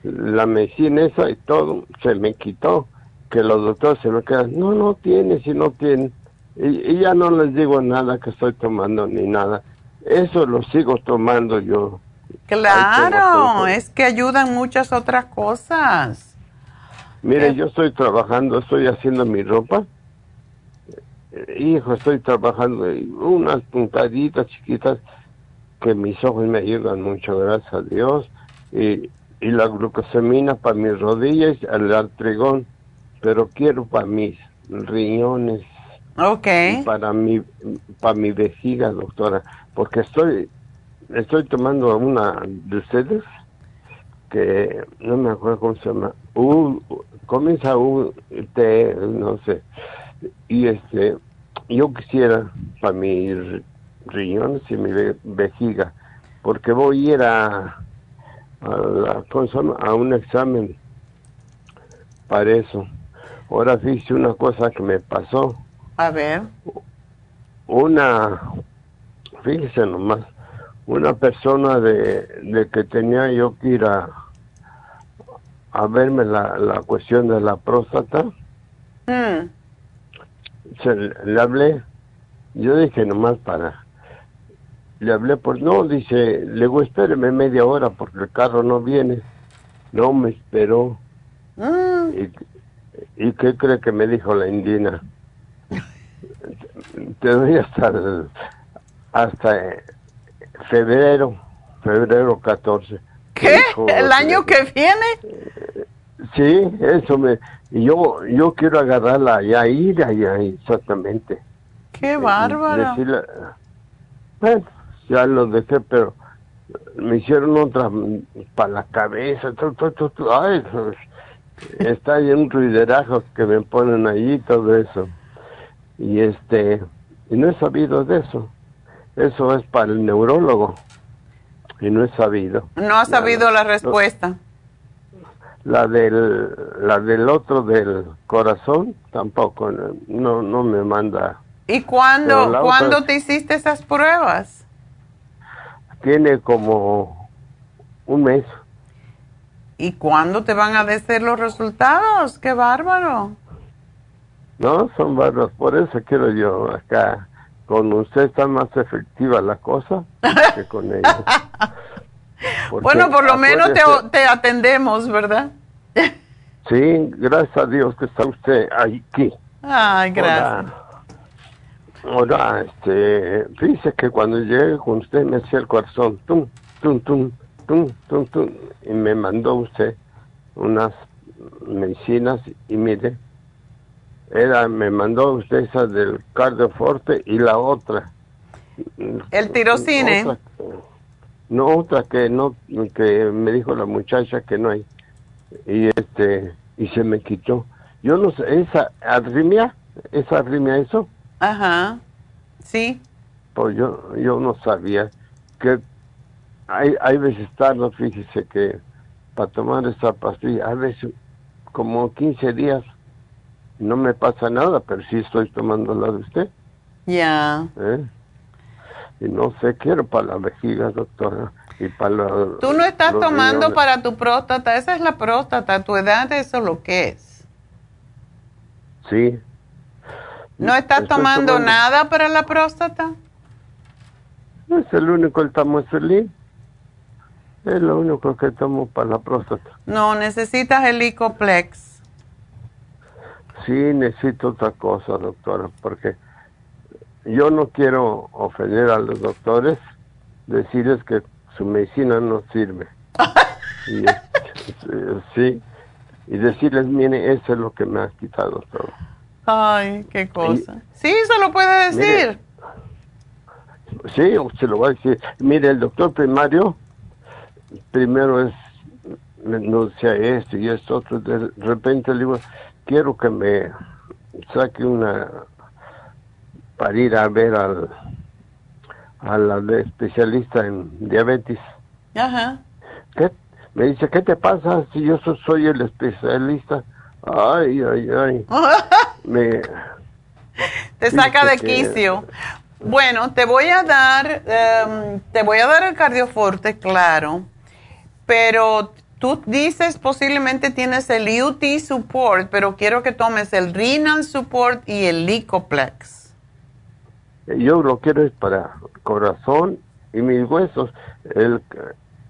Speaker 6: La medicina esa y todo se me quitó, que los doctores se me quedan, no, no tiene, si no tiene. Y, ya no les digo nada que estoy tomando ni nada. Eso lo sigo tomando yo.
Speaker 3: Claro, es que ayudan muchas otras cosas.
Speaker 6: Mire, eh. yo estoy trabajando, estoy haciendo mi ropa. Hijo, estoy trabajando unas puntaditas chiquitas que mis ojos me ayudan mucho, gracias a Dios. Y, y la glucosamina para mis rodillas, el artrigón, pero quiero para mis riñones.
Speaker 3: Ok.
Speaker 6: Para mi, para mi vejiga, doctora, porque estoy, estoy tomando una de ustedes que no me acuerdo cómo se llama, U, comienza U, T, no sé, y este, yo quisiera para mi riñones y mi vejiga, porque voy a ir a, a, un examen para eso. Ahora fíjese una cosa que me pasó.
Speaker 3: A ver.
Speaker 6: Una, fíjese nomás, una persona de, de que tenía yo que ir a, a verme la, la cuestión de la próstata.
Speaker 3: Mm.
Speaker 6: Se, le hablé, yo dije nomás para le hablé por, no, dice, le digo, espéreme media hora porque el carro no viene. No me esperó.
Speaker 3: Ah.
Speaker 6: ¿Y, qué cree que me dijo la indina? Te doy hasta, hasta febrero, febrero 14.
Speaker 3: ¿Qué? ¿El año que viene?
Speaker 6: Sí, eso me... Y yo, yo quiero agarrarla allá, ir allá, exactamente.
Speaker 3: Qué bárbaro.
Speaker 6: bueno, ya lo dejé, pero me hicieron otra para la cabeza. ay, está ahí un ruiderajo que me ponen allí todo eso. Y este, y no he sabido de eso. Eso es para el neurólogo. Y no he sabido.
Speaker 3: No ha sabido la, respuesta.
Speaker 6: La del, la del otro del corazón tampoco, no, no me manda.
Speaker 3: ¿Y cuándo, ¿cuándo te hiciste esas pruebas?
Speaker 6: Tiene como un mes.
Speaker 3: ¿Y cuándo te van a decir los resultados? ¡Qué bárbaro!
Speaker 6: No, son bárbaros, por eso quiero yo acá. Con usted está más efectiva la cosa que con ella.
Speaker 3: bueno, por lo menos te, atendemos, ¿verdad?
Speaker 6: sí, gracias a Dios que está usted aquí.
Speaker 3: Ay, gracias.
Speaker 6: Ahora, este, fíjese que cuando llegué con usted me hacía el corazón, tum, tum, tum, tum, tum, tum, y me mandó usted unas medicinas y mire, era, me mandó usted esa del cardioforte y la otra.
Speaker 3: El tirocine.
Speaker 6: no, otra que no, que me dijo la muchacha que no hay. Y este, y se me quitó. Yo no sé, esa arritmia, esa arritmia eso.
Speaker 3: Ajá, sí.
Speaker 6: Pues yo, yo no sabía que hay, hay veces tarde, fíjese que para tomar esa pastilla, a veces como 15 días no me pasa nada, pero sí estoy tomando la de usted.
Speaker 3: Ya.
Speaker 6: ¿Eh? Y no sé, quiero para la vejiga, doctora. Y para
Speaker 3: Tú no estás tomando para tu próstata, esa es la próstata, tu edad, eso es lo que es.
Speaker 6: Sí.
Speaker 3: ¿No estás tomando, nada para la próstata?
Speaker 6: Es el único, el tamoxifeno. Es lo único que tomo para la próstata.
Speaker 3: No, necesitas el Icoplex.
Speaker 6: Sí, necesito otra cosa, doctora, porque yo no quiero ofender a los doctores, decirles que su medicina no sirve. y, sí, y decirles, mire, eso es lo que me ha quitado todo.
Speaker 3: Ay, qué cosa. sí, se lo puede decir.
Speaker 6: sí, se lo voy a decir. Mire, el doctor primario, primero es, no sea esto y esto otro, de repente le digo, quiero que me saque una para ir a ver al a la especialista en diabetes.
Speaker 3: Ajá.
Speaker 6: ¿Qué? Me dice, ¿qué te pasa si yo soy el especialista? Ay, ay, ay. me
Speaker 3: te saca de quicio. Bueno, te voy a dar, em, te voy a dar el cardioforte, claro, pero Tú dices posiblemente tienes el UT Support, pero quiero que tomes el Renal Support y el Licoplex.
Speaker 6: Yo lo quiero es para corazón y mis huesos. El,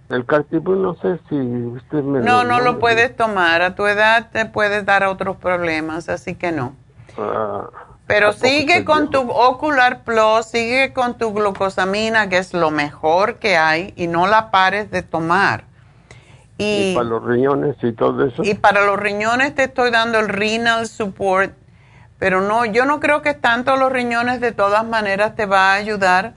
Speaker 6: el no sé si usted me
Speaker 3: No, no lo puedes tomar. A tu edad te puedes dar otros problemas, así que no. Ah, pero sigue con tu Ocular Plus, sigue con tu glucosamina, que es lo mejor que hay, y no la pares de tomar.
Speaker 6: Y, para los riñones y todo eso.
Speaker 3: Y para los riñones te estoy dando el renal support, pero no, yo no creo que tanto los riñones de todas maneras te va a ayudar,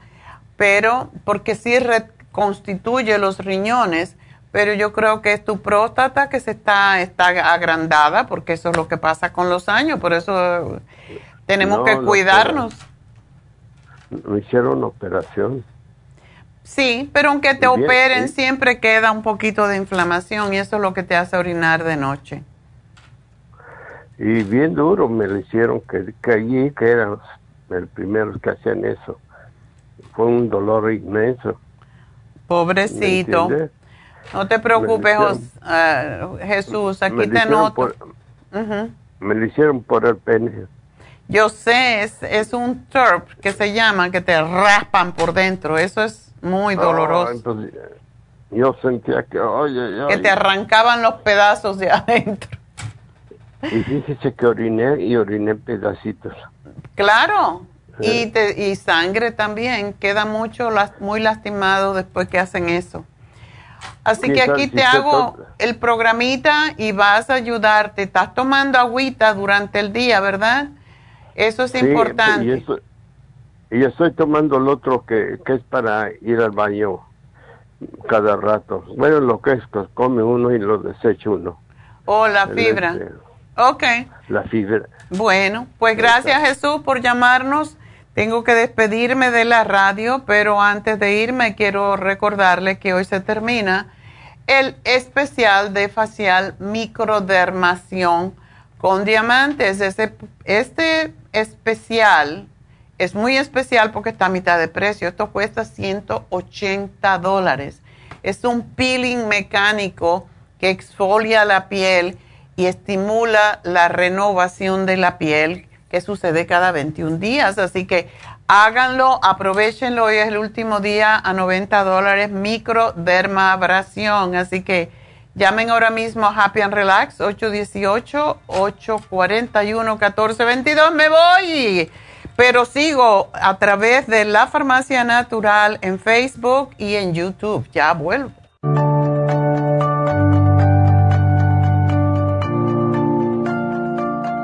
Speaker 3: pero porque sí reconstituye los riñones, pero yo creo que es tu próstata que se está, está agrandada, porque eso es lo que pasa con los años, por eso tenemos que cuidarnos.
Speaker 6: Me hicieron operación.
Speaker 3: Sí, pero aunque te operen, siempre queda un poquito de inflamación y eso es lo que te hace orinar de noche.
Speaker 6: Y bien duro me lo hicieron, que, que allí, que eran el primero que hacían eso. Fue un dolor inmenso.
Speaker 3: Pobrecito. No te preocupes, ah, Jesús, aquí te noto.
Speaker 6: Me lo hicieron por el pene.
Speaker 3: Yo sé, es, es un TERP que se llama, que te raspan por dentro. Eso es muy ah, doloroso.
Speaker 6: yo sentía que, oye,
Speaker 3: que te arrancaban los pedazos de adentro.
Speaker 6: Y fíjese que oriné y oriné pedacitos.
Speaker 3: Claro, y, te, y sangre también, queda mucho, muy lastimado después que hacen eso. Así que aquí te hago el programita y vas a ayudarte. Estás tomando agüita durante el día, ¿verdad? Eso es importante.
Speaker 6: Y estoy tomando el otro que, que es para ir al baño cada rato. Bueno, lo que es, pues come uno y lo desecha uno.
Speaker 3: O oh, la fibra. Este, ok.
Speaker 6: La fibra.
Speaker 3: Bueno, pues gracias Jesús por llamarnos. Tengo que despedirme de la radio, pero antes de irme quiero recordarle que hoy se termina el especial de facial microdermación con diamantes. Este, este especial es muy especial porque está a mitad de precio. Esto cuesta 180 dólares. Es un peeling mecánico que exfolia la piel y estimula la renovación de la piel que sucede cada 21 días. Así que háganlo, aprovechenlo. Hoy es el último día a 90 dólares microdermabrasión. Así que llamen ahora mismo a Happy and Relax 818-841-1422. Me voy pero sigo a través de la Farmacia Natural en Facebook y en YouTube. Ya vuelvo.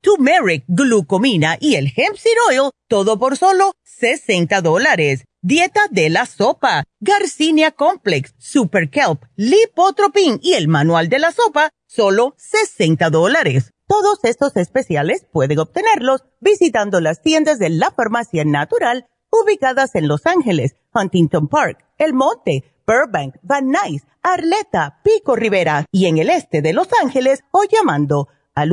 Speaker 4: turmeric, glucomina y el hemp seed oil, todo por solo 60 dólares. Dieta de la sopa, Garcinia Complex, Super Kelp, Lipotropin y el manual de la sopa, solo 60 dólares. Todos estos especiales pueden obtenerlos visitando las tiendas de la farmacia natural ubicadas en Los Ángeles, Huntington Park, El Monte, Burbank, Van Nuys, Arleta, Pico Rivera y en el este de Los Ángeles o llamando al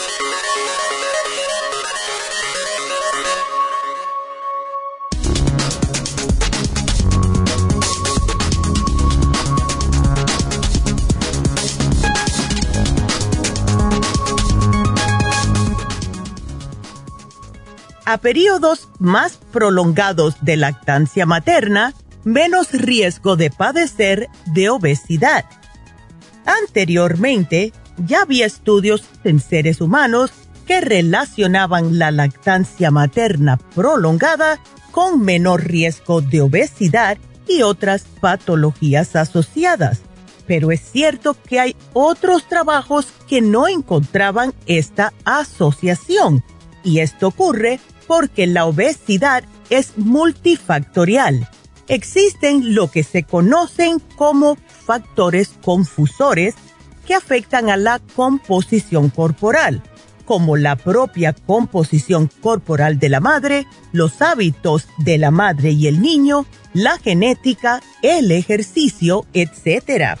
Speaker 4: A periodos más prolongados de lactancia materna, menos riesgo de padecer de obesidad. Anteriormente, ya había estudios en seres humanos que relacionaban la lactancia materna prolongada con menor riesgo de obesidad y otras patologías asociadas. Pero es cierto que hay otros trabajos que no encontraban esta asociación. Y esto ocurre porque la obesidad es multifactorial. existen lo que se conocen como factores confusores que afectan a la composición corporal, como la propia composición corporal de la madre, los hábitos de la madre y el niño, la genética, el ejercicio, etc.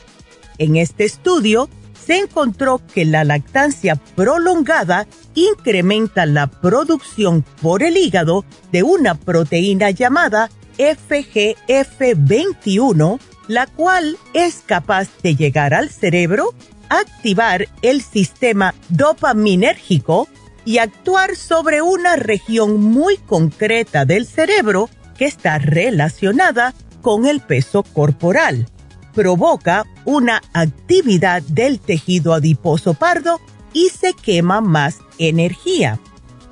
Speaker 4: En este estudio se encontró que la lactancia prolongada incrementa la producción por el hígado de una proteína llamada FGF21, la cual es capaz de llegar al cerebro, activar el sistema dopaminérgico y actuar sobre una región muy concreta del cerebro que está relacionada con el peso corporal. Provoca una actividad del tejido adiposo pardo y se quema más energía.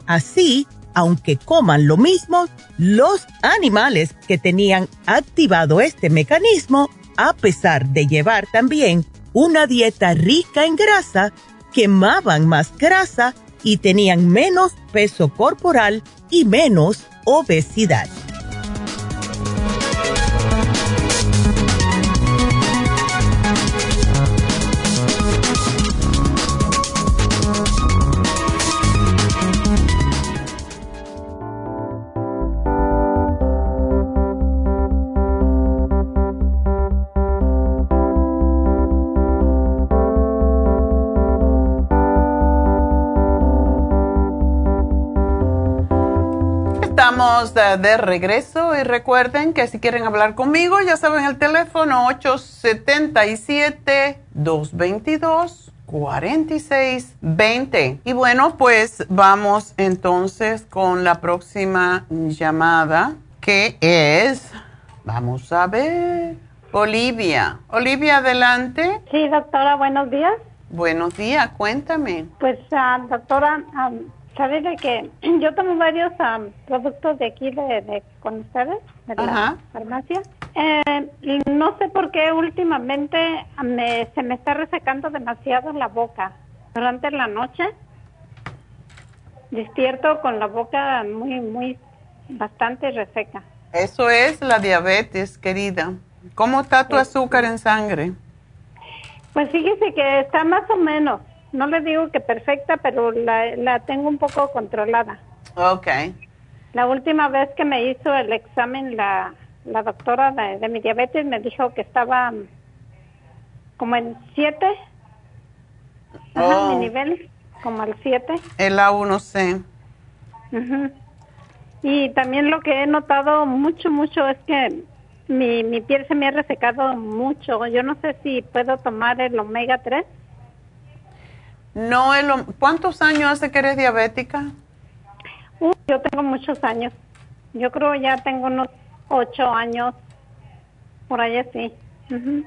Speaker 4: Así, aunque coman lo mismo, los animales que tenían activado este mecanismo, a pesar de llevar también una dieta rica en grasa, quemaban más grasa y tenían menos peso corporal y menos obesidad.
Speaker 3: Estamos de, regreso y recuerden que si quieren hablar conmigo, ya saben el teléfono 877-222-4620. Y bueno, pues vamos entonces con la próxima llamada, que es, vamos a ver, Olivia. Olivia, adelante.
Speaker 7: Sí, doctora, buenos días.
Speaker 3: Buenos días, cuéntame.
Speaker 7: Pues, ah, doctora, ah, ¿sabe de que yo tomo varios ah, productos de aquí de, de- con ustedes, de la
Speaker 3: Ajá.
Speaker 7: farmacia? Eh, y no sé por qué últimamente me, se me está resecando demasiado la boca durante la noche. Despierto con la boca muy, muy, bastante reseca.
Speaker 3: Eso es la diabetes, querida. ¿Cómo está tu azúcar en sangre?
Speaker 7: Pues fíjese que está más o menos. No le digo que perfecta, pero la, la tengo un poco controlada.
Speaker 3: Ok.
Speaker 7: La última vez que me hizo el examen, la, la doctora de, de mi diabetes me dijo que estaba mm, como en 7.
Speaker 3: Oh.
Speaker 7: mi nivel, como al 7.
Speaker 3: El A1C.
Speaker 7: Y también lo que he notado mucho, mucho es que mi, mi piel se me ha resecado mucho. Yo no sé si puedo tomar el omega 3.
Speaker 3: No, el, ¿Cuántos años hace que eres diabética?
Speaker 7: Uh, yo tengo muchos años. Yo creo ya tengo unos 8 años, por ahí así. Ujú.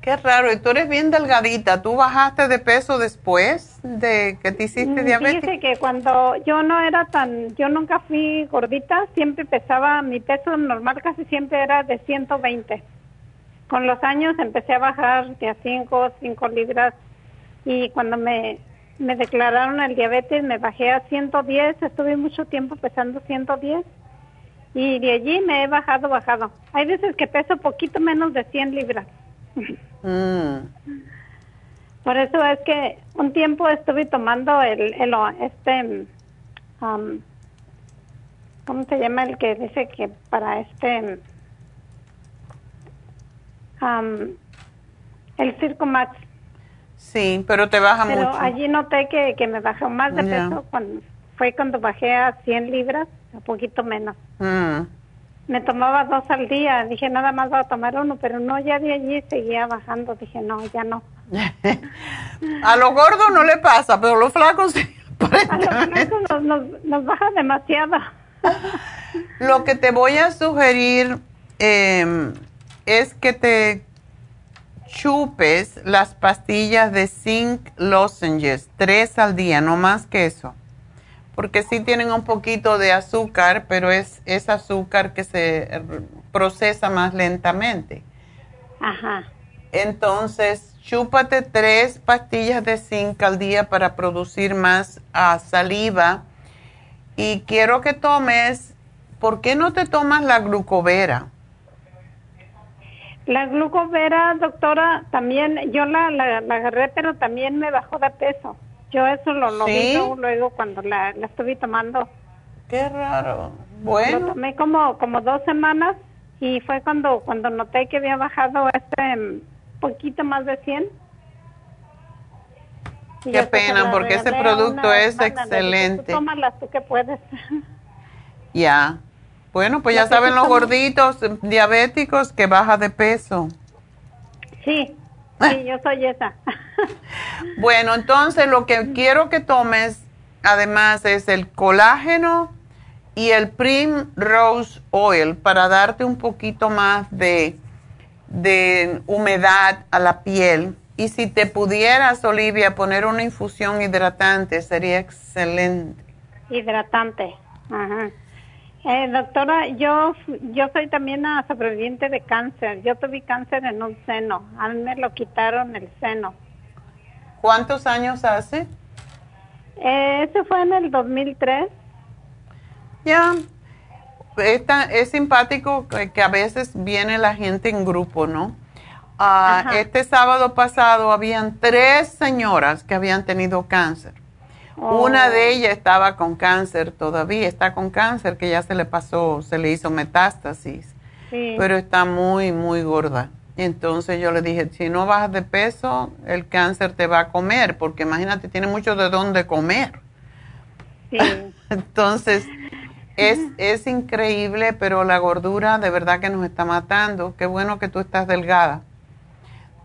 Speaker 3: Qué raro, y tú eres bien delgadita. ¿Tú bajaste de peso después de que te hiciste
Speaker 7: Mm,
Speaker 3: diabética?
Speaker 7: Fíjese que cuando yo no era tan, yo nunca fui gordita, siempre pesaba, mi peso normal casi siempre era de 120. Con los años empecé a bajar de a 5, 5 libras y cuando me, me declararon el diabetes me bajé a 110, estuve mucho tiempo pesando 110 y de allí me he bajado, bajado. Hay veces que peso poquito menos de 100 libras.
Speaker 3: Mm.
Speaker 7: Por eso es que un tiempo estuve tomando el, el este, um, ¿cómo se llama el que dice que para este, um, el Circo Max?
Speaker 3: Sí, pero te baja
Speaker 7: Pero
Speaker 3: mucho.
Speaker 7: allí noté que, que me bajó más de peso cuando fue cuando bajé a 100 libras, a poquito menos.
Speaker 3: Mm.
Speaker 7: Me tomaba dos al día, dije nada más voy a tomar uno, pero no, ya de allí seguía bajando, dije no, ya no.
Speaker 3: A los gordos no le pasa, pero a los flacos sí.
Speaker 7: A los flacos nos, nos, nos baja demasiado.
Speaker 3: Lo que te voy a sugerir eh, es que te chupes las pastillas de zinc lozenges, tres al día, no más que eso. Porque sí tienen un poquito de azúcar, pero es, es azúcar que se procesa más lentamente.
Speaker 7: Ajá.
Speaker 3: Entonces, chúpate tres pastillas de zinc al día para producir más ah, saliva. Y quiero que tomes, ¿por qué no te tomas la glucovera?
Speaker 7: La glucovera, doctora, también yo la, la, agarré, pero también me bajó de peso. Yo eso lo, lo vi luego cuando la, la estuve tomando.
Speaker 3: Qué raro. Bueno.
Speaker 7: Lo tomé como, como dos semanas y fue cuando, cuando noté que había bajado este poquito más de 100.
Speaker 3: Qué pena, porque ese producto es excelente.
Speaker 7: tómalas tú que puedes.
Speaker 3: Ya. Bueno, pues ya saben los gorditos diabéticos que baja de peso.
Speaker 7: Sí, sí, yo soy esa.
Speaker 3: bueno, entonces lo que quiero que tomes además es el colágeno y el Primrose Oil para darte un poquito más de, de humedad a la piel. Y si te pudieras, Olivia, poner una infusión hidratante, sería excelente.
Speaker 7: Hidratante. Ajá. Eh, doctora, yo yo soy también una sobreviviente de cáncer. Yo tuve cáncer en un seno. A mí me lo quitaron el seno.
Speaker 3: ¿Cuántos años hace?
Speaker 7: Eh, ese fue en el 2003.
Speaker 3: Ya. Es, es simpático que, a veces viene la gente en grupo, ¿no? Ah, este sábado pasado habían tres señoras que habían tenido cáncer. Una de oh. ellas estaba con cáncer todavía, está con cáncer que ya se le pasó, se le hizo metástasis, pero está muy, muy gorda. Entonces yo le dije, si no bajas de peso, el cáncer te va a comer, porque imagínate, tiene mucho de dónde comer. Entonces, es, es increíble, pero la gordura de verdad que nos está matando. Qué bueno que tú estás delgada.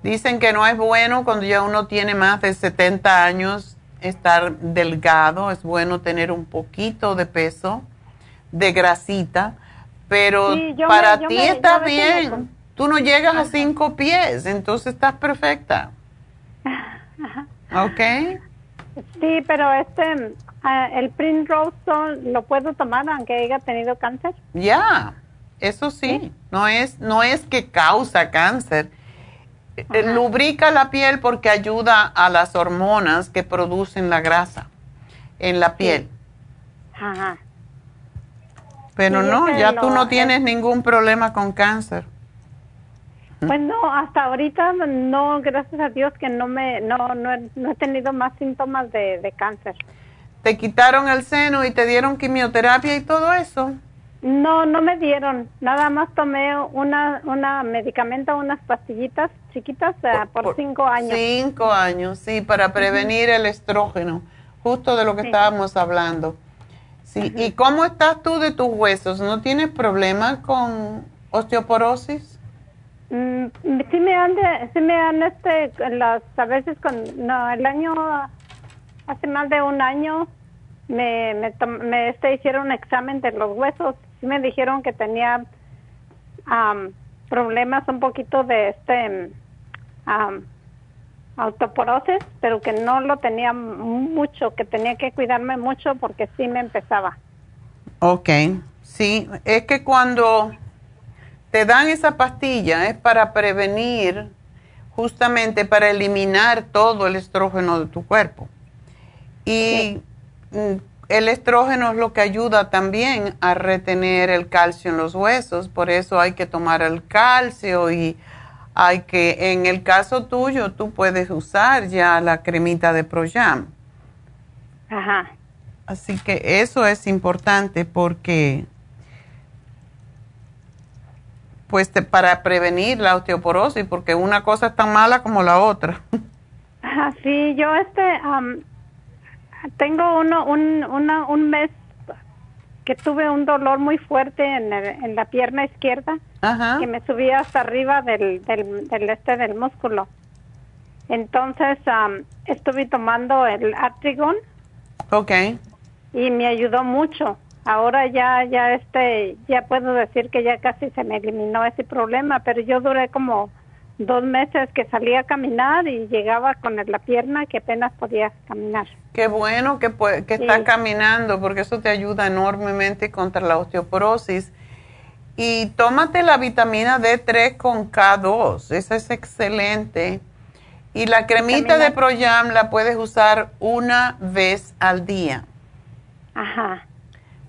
Speaker 3: Dicen que no es bueno cuando ya uno tiene más de 70 años estar delgado, es bueno tener un poquito de peso, de grasita, pero para ti está bien. Tú no llegas a cinco pies, entonces estás perfecta. ¿Ok?
Speaker 7: Sí, pero este, ah, el Primrose lo puedo tomar aunque haya tenido cáncer.
Speaker 3: Ya, eso sí. No es, no es que causa cáncer, eh, lubrica la piel porque ayuda a las hormonas que producen la grasa en la piel. Ajá. Pero no, ya tú no tienes ningún problema con cáncer.
Speaker 7: Pues no, hasta ahorita no, gracias a Dios que no me, no, no, he, tenido más síntomas de, de cáncer.
Speaker 3: ¿Te quitaron el seno y te dieron quimioterapia y todo eso?
Speaker 7: No, no me dieron. Nada más tomé una, una medicamento, unas pastillitas chiquitas eh, por, cinco años.
Speaker 3: Cinco años, sí, para prevenir el estrógeno, justo de lo que estábamos hablando. Sí, ¿y cómo estás tú de tus huesos? ¿No tienes problemas con osteoporosis?
Speaker 7: Mm, sí me han, sí me han, este, las, a veces con, no, el año, hace más de un año, me, me, me este, hicieron un examen de los huesos me dijeron que tenía problemas un poquito de este um, autoporosis, pero que no lo tenía mucho, que tenía que cuidarme mucho porque sí me empezaba.
Speaker 3: Ok, sí, es que cuando te dan esa pastilla es para prevenir, justamente para eliminar todo el estrógeno de tu cuerpo. Y mm, el estrógeno es lo que ayuda también a retener el calcio en los huesos, por eso hay que tomar el calcio y hay que, en el caso tuyo, tú puedes usar ya la cremita de Projam.
Speaker 7: Ajá.
Speaker 3: Así que eso es importante porque, pues, para prevenir la osteoporosis, porque una cosa es tan mala como la otra.
Speaker 7: Ajá, sí, yo este, tengo uno, un, un mes que tuve un dolor muy fuerte en, en la pierna izquierda que me subía hasta arriba del, del, este del músculo. Entonces estuve tomando el Atrigon.
Speaker 3: Ok.
Speaker 7: Y me ayudó mucho. Ahora ya ya este ya puedo decir que ya casi se me eliminó ese problema, pero yo duré como dos meses que salía a caminar y llegaba con la pierna que apenas podía caminar.
Speaker 3: Qué bueno que, que está caminando porque eso te ayuda enormemente contra la osteoporosis. Y tómate la vitamina D3 con K2, esa es excelente. Y la cremita de Proyam la puedes usar una vez al día.
Speaker 7: Ajá.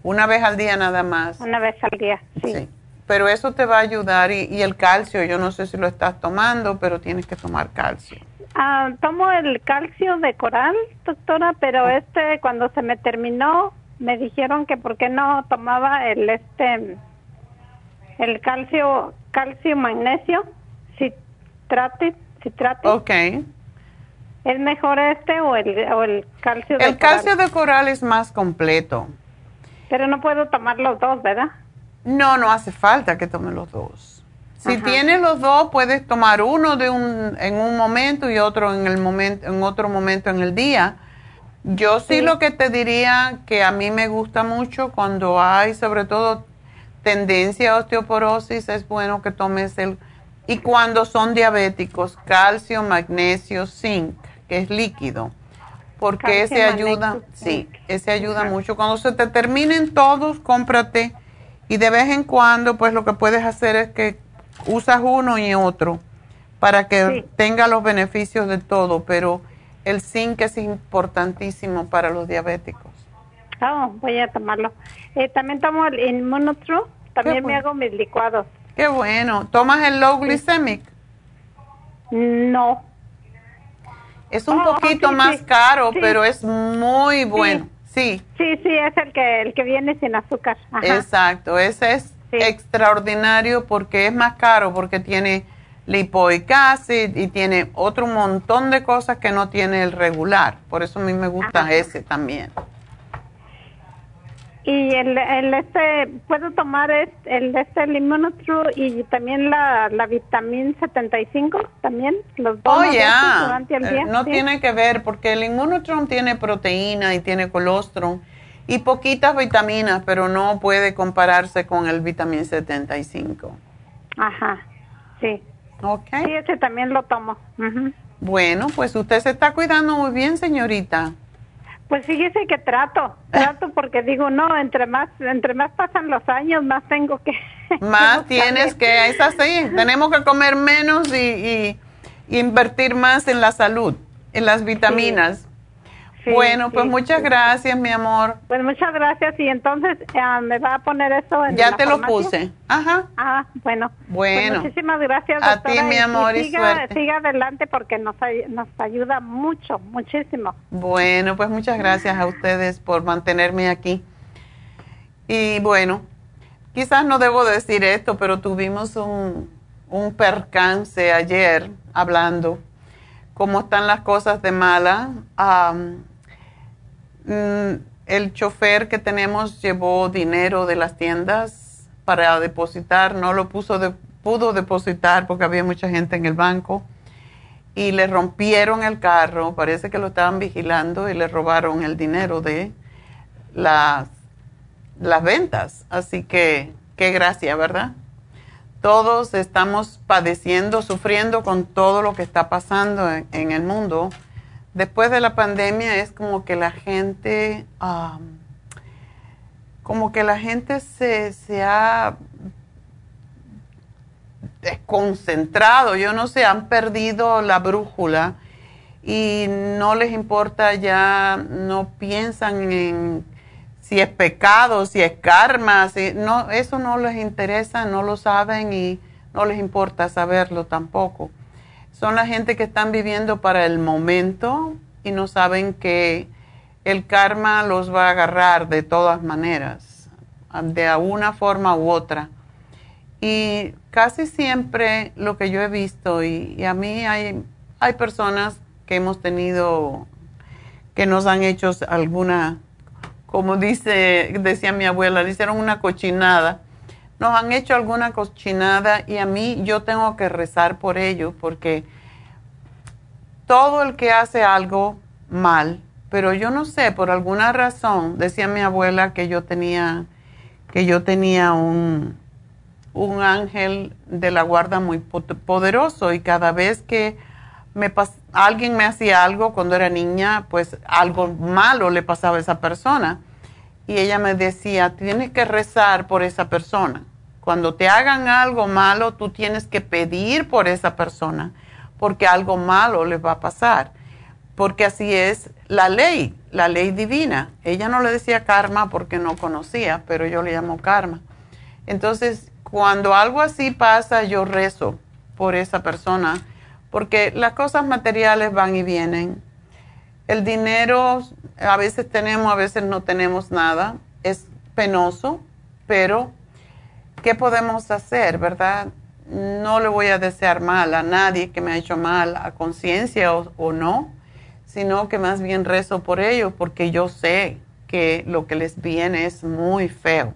Speaker 3: Una vez al día nada más.
Speaker 7: Una vez al día, sí.
Speaker 3: Pero eso te va a ayudar y, y el calcio, yo no sé si lo estás tomando, pero tienes que tomar calcio.
Speaker 7: Ah, tomo el calcio de coral, doctora, pero este cuando se me terminó me dijeron que por qué no tomaba el este el calcio calcio magnesio citrate citrate.
Speaker 3: Ok.
Speaker 7: ¿Es mejor este o el o el calcio de
Speaker 3: El calcio de coral es más completo.
Speaker 7: Pero no puedo tomar los dos, ¿verdad?
Speaker 3: No, no hace falta que tome los dos. Si
Speaker 7: Ajá.
Speaker 3: tienes los dos, puedes tomar uno de un, en un momento y otro en, el momento, en otro momento en el día. Yo sí,
Speaker 7: Sí.
Speaker 3: lo que te diría que a mí me gusta mucho cuando hay sobre todo tendencia a osteoporosis, es bueno que tomes el... Y cuando son diabéticos, calcio, magnesio, zinc, que es líquido. Porque
Speaker 7: Calcio,
Speaker 3: ese ayuda,
Speaker 7: magnesio,
Speaker 3: sí,
Speaker 7: zinc.
Speaker 3: ese ayuda mucho. Cuando se te terminen todos, cómprate. Y de vez en cuando, pues lo que puedes hacer es que usas uno y otro para que
Speaker 7: Sí.
Speaker 3: tenga los beneficios de todo. Pero el zinc es importantísimo para los diabéticos.
Speaker 7: Oh, voy a tomarlo. Eh, también tomo el Immunotru, también me hago mis licuados.
Speaker 3: Qué bueno. ¿Tomas el low glycemic?
Speaker 7: No,
Speaker 3: Es un
Speaker 7: Oh,
Speaker 3: poquito
Speaker 7: sí,
Speaker 3: más
Speaker 7: sí.
Speaker 3: caro, pero es muy bueno. Sí,
Speaker 7: sí, sí, es el que el que viene sin azúcar. Ajá.
Speaker 3: exacto. Ese es
Speaker 7: Sí.
Speaker 3: extraordinario porque es más caro, porque tiene lipoic acid y tiene otro montón de cosas que no tiene el regular. Por eso a mí me gusta
Speaker 7: Ajá.
Speaker 3: ese también.
Speaker 7: Y el, el este, puedo tomar el este el Immunotru y también la, la vitamina 75 también, los dos
Speaker 3: Oh,
Speaker 7: durante el
Speaker 3: Eh,
Speaker 7: día.
Speaker 3: No
Speaker 7: sí.
Speaker 3: tiene que ver porque el inmunotron tiene proteína y tiene colostrum y poquitas vitaminas, pero no puede compararse con el vitamina 75.
Speaker 7: Ajá, sí.
Speaker 3: ¿Ok?
Speaker 7: Sí, ese también lo tomo.
Speaker 3: Bueno, pues usted se está cuidando muy bien, señorita.
Speaker 7: Pues fíjese que trato, trato porque digo, no, entre más entre más pasan los años, más tengo que...
Speaker 3: Más tienes que, es así, tenemos que comer menos y, y- y invertir más en la salud, en las vitaminas.
Speaker 7: Sí,
Speaker 3: bueno, pues muchas
Speaker 7: sí.
Speaker 3: gracias, mi amor.
Speaker 7: Pues muchas gracias y entonces ah, me va a poner eso en
Speaker 3: Ya
Speaker 7: la
Speaker 3: te lo puse. Ajá.
Speaker 7: Ah, bueno.
Speaker 3: Bueno.
Speaker 7: Pues muchísimas gracias,
Speaker 3: A
Speaker 7: doctora.
Speaker 3: ti, mi
Speaker 7: y
Speaker 3: amor, y
Speaker 7: siga,
Speaker 3: suerte.
Speaker 7: siga adelante porque nos, nos ayuda mucho, muchísimo.
Speaker 3: Bueno, pues muchas gracias a ustedes por mantenerme aquí. Y bueno, quizás no debo decir esto, pero tuvimos un, un percance ayer hablando cómo están las cosas de mala. Mm, el chofer que tenemos llevó dinero de las tiendas para depositar, no lo puso pudo depositar porque había mucha gente en el banco y le rompieron el carro, parece que lo estaban vigilando y le robaron el dinero de las, las ventas. Así que, qué gracia, ¿verdad? Todos estamos padeciendo, sufriendo con todo lo que está pasando en, el mundo. Después de la pandemia es como que la gente, como que la gente se, se ha desconcentrado, yo no sé, han perdido la brújula y no les importa ya, no piensan en si es pecado, si es karma, si, no, eso no les interesa, no lo saben y no les importa saberlo tampoco. Son la gente que están viviendo para el momento y no saben que el karma los va a agarrar de todas maneras, de una forma u otra. Y casi siempre lo que yo he visto, y, y a mí hay, hay personas que hemos tenido, que nos han hecho alguna, como dice, decía mi abuela, le hicieron una cochinada. Nos han hecho alguna cochinada y a mí yo tengo que rezar por ello porque todo el que hace algo mal, pero yo no sé, por alguna razón, decía mi abuela que yo tenía, que yo tenía un, un ángel de la guarda muy poderoso y cada vez que alguien me hacía algo cuando era niña, pues algo malo le pasaba a esa persona. Y ella me decía, tienes que rezar por esa persona. Cuando te hagan algo malo, tú tienes que pedir por esa persona, porque algo malo le va a pasar. Porque así es la ley, la ley divina. Ella no le decía karma porque no conocía, pero yo le llamo karma. Entonces, cuando algo así pasa, yo rezo por esa persona, porque las cosas materiales van y vienen. El dinero, a veces tenemos, a veces no tenemos nada. Es penoso, pero ¿qué podemos hacer, verdad? No le voy a desear mal a nadie que me ha hecho mal, a conciencia o, o no, sino que más bien rezo por ellos, porque yo sé que lo que les viene es muy feo.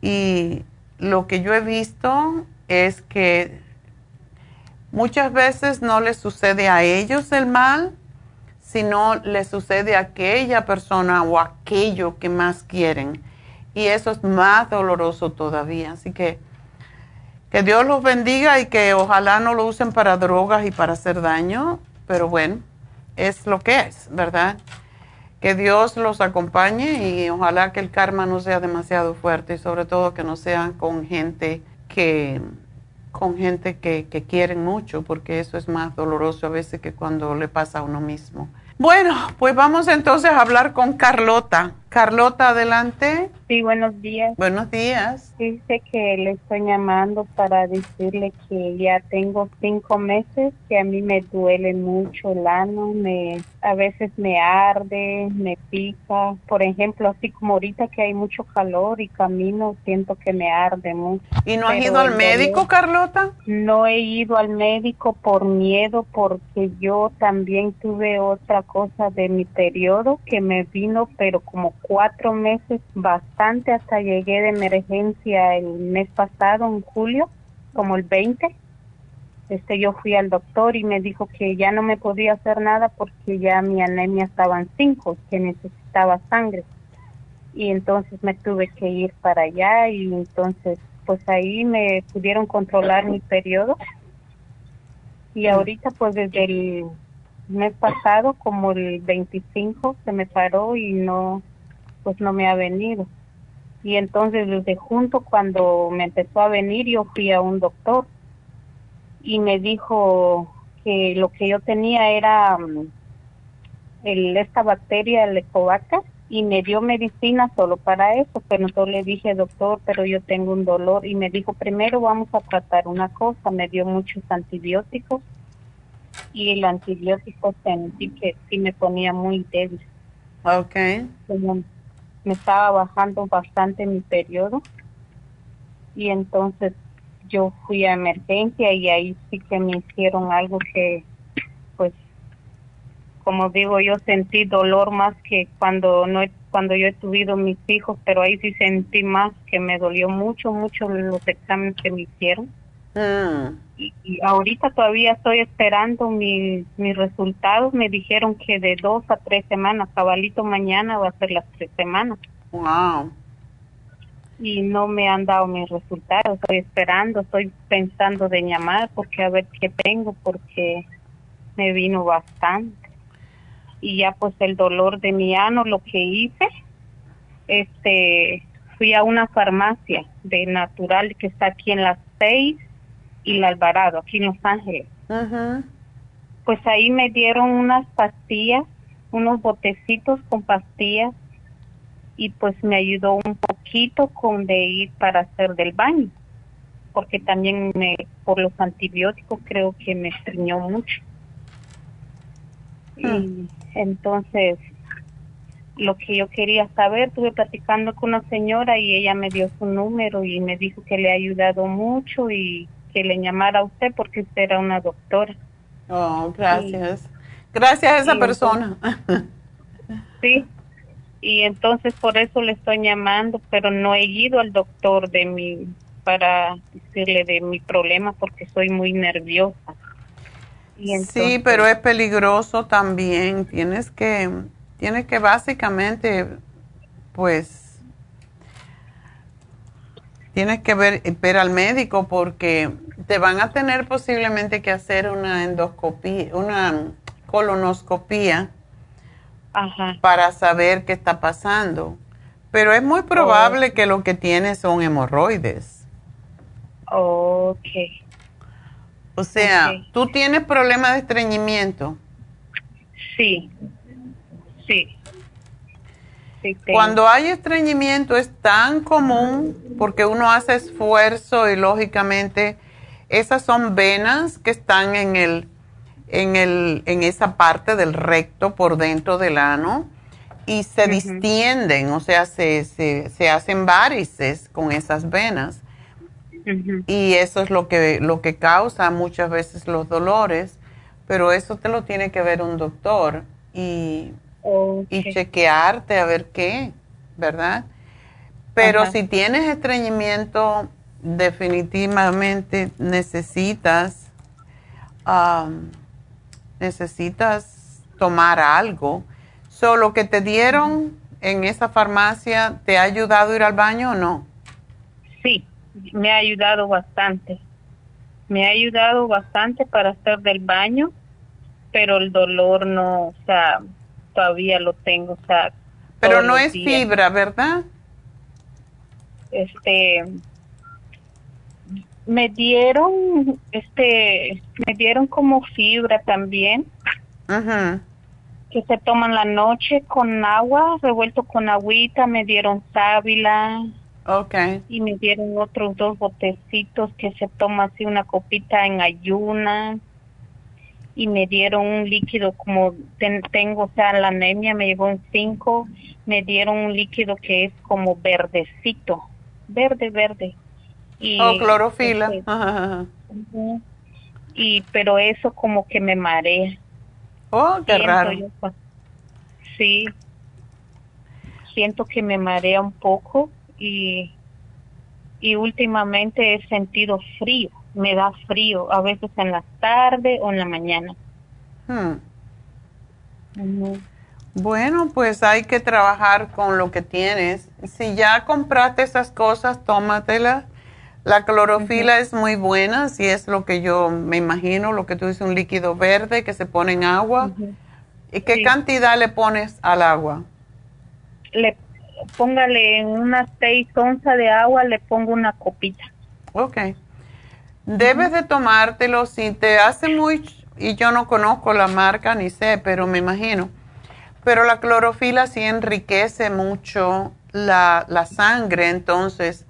Speaker 3: Y lo que yo he visto es que muchas veces no les sucede a ellos el mal, sino les sucede a aquella persona o aquello que más quieren. Y eso es más doloroso todavía. Así que que Dios los bendiga y que ojalá no lo usen para drogas y para hacer daño, pero bueno, es lo que es, ¿verdad? Que Dios los acompañe y ojalá que el karma no sea demasiado fuerte y sobre todo que no sea con gente que con gente que, que quieren mucho, porque eso es más doloroso a veces que cuando le pasa a uno mismo. Bueno, pues vamos entonces a hablar con Carlota. Carlota, adelante.
Speaker 8: Sí, buenos días.
Speaker 3: Buenos días.
Speaker 8: Dice que le estoy llamando para decirle que ya tengo cinco meses, que a mí me duele mucho el ano, me, a veces me arde, me pica. Por ejemplo, así como ahorita que hay mucho calor y camino, siento que me arde mucho.
Speaker 3: ¿Y no has ido al médico, Carlota?
Speaker 8: No he ido al médico por miedo, porque yo también tuve otra cosa de mi periodo que me vino, pero como cuatro meses, bastante, hasta llegué de emergencia el mes pasado, en julio, como el 20. Este, yo fui al doctor y me dijo que ya no me podía hacer nada porque ya mi anemia estaba en 5, que necesitaba sangre. Y entonces me tuve que ir para allá y entonces pues ahí me pudieron controlar mi periodo. Y ahorita pues desde el mes pasado, como el 25, se me paró y no, pues no me ha venido. Y entonces desde junto cuando me empezó a venir yo fui a un doctor y me dijo que lo que yo tenía era um, el, esta bacteria, el Ecovacter, y me dio medicina solo para eso, pero yo le dije, doctor, pero yo tengo un dolor, y me dijo, primero vamos a tratar una cosa, me dio muchos antibióticos, y el antibiótico sentí que sí me ponía muy débil.
Speaker 3: Ok.
Speaker 8: Como me estaba bajando bastante mi periodo y entonces yo fui a emergencia y ahí sí que me hicieron algo que pues como digo yo sentí dolor más que cuando no cuando yo he tuvido mis hijos pero ahí sí sentí más que me dolió mucho mucho los exámenes que me hicieron y, y ahorita todavía estoy esperando mis mis resultados me dijeron que de dos a tres semanas cabalito mañana va a ser las tres semanas
Speaker 3: Wow.
Speaker 8: y no me han dado mis resultados. Estoy esperando, estoy pensando de llamar porque a ver qué tengo porque me vino bastante. Y ya pues el dolor de mi ano, lo que hice, este, fui a una farmacia de natural que está aquí en las seis y la Alvarado, aquí en Los Ángeles. Pues ahí me dieron unas pastillas, unos botecitos con pastillas y pues me ayudó un poquito con de ir para hacer del baño, porque también me, por los antibióticos creo que me estreñó mucho. Y entonces lo que yo quería saber, estuve platicando con una señora y ella me dio su número y me dijo que le ha ayudado mucho y que le llamara a usted porque usted era una doctora.
Speaker 3: Oh, gracias. Gracias a esa persona.
Speaker 8: Sí. Y entonces por eso le estoy llamando, pero no he ido al doctor de mi para decirle de mi problema porque soy muy nerviosa. Y
Speaker 3: Sí, pero es peligroso también. Tienes que, tienes que básicamente, pues, tienes que ver, ver al médico porque te van a tener posiblemente que hacer una endoscopía, una colonoscopía
Speaker 8: Ajá.
Speaker 3: para saber qué está pasando. Pero es muy probable que lo que tienes son hemorroides.
Speaker 8: Ok.
Speaker 3: O sea,
Speaker 8: Ok.
Speaker 3: tú tienes problemas de estreñimiento.
Speaker 8: Sí. Sí.
Speaker 3: Cuando hay estreñimiento es tan común porque uno hace esfuerzo y lógicamente esas son venas que están en el en el en esa parte del recto por dentro del ano y se distienden, o sea, se, se, se, hacen varices con esas venas. Y eso es lo que, lo que causa muchas veces los dolores, pero eso te lo tiene que ver un doctor y, y chequearte a ver qué, ¿verdad? Pero si tienes estreñimiento, definitivamente necesitas, necesitas tomar algo lo que te dieron en esa farmacia, ¿te ha ayudado a ir al baño o no?
Speaker 8: Sí, me ha ayudado bastante. Me ha ayudado bastante para hacer del baño, pero el dolor no, o sea, todavía lo tengo, o sea.
Speaker 3: Pero no es fibra, ¿verdad?
Speaker 8: Este, me dieron, este, me dieron como fibra también. Ajá que se toman la noche con agua, revuelto con agüita, me dieron sábila.
Speaker 3: Okay.
Speaker 8: Y me dieron otros dos botecitos que se toma así una copita en ayuna. Y me dieron un líquido como tengo, o sea, la anemia me llegó en cinco. Me dieron un líquido que es como verdecito, verde, verde.
Speaker 3: Y, oh, clorofila.
Speaker 8: Este, y pero eso como que me marea.
Speaker 3: Oh, qué raro.
Speaker 8: Sí. Siento que me marea un poco y, y últimamente he sentido frío. Me da frío, a veces en la tarde o en la mañana. Hmm.
Speaker 3: Bueno, pues hay que trabajar con lo que tienes. Si ya compraste esas cosas, tómatelas la clorofila es muy buena, si es lo que yo me imagino, lo que tú dices, un líquido verde que se pone en agua. ¿Y qué cantidad le pones al agua?
Speaker 8: Le póngale en unas seis onzas de agua, le pongo una copita.
Speaker 3: Ok. Debes de tomártelo si te hace muy, y yo no conozco la marca ni sé, pero me imagino. Pero la clorofila sí enriquece mucho la, la sangre, entonces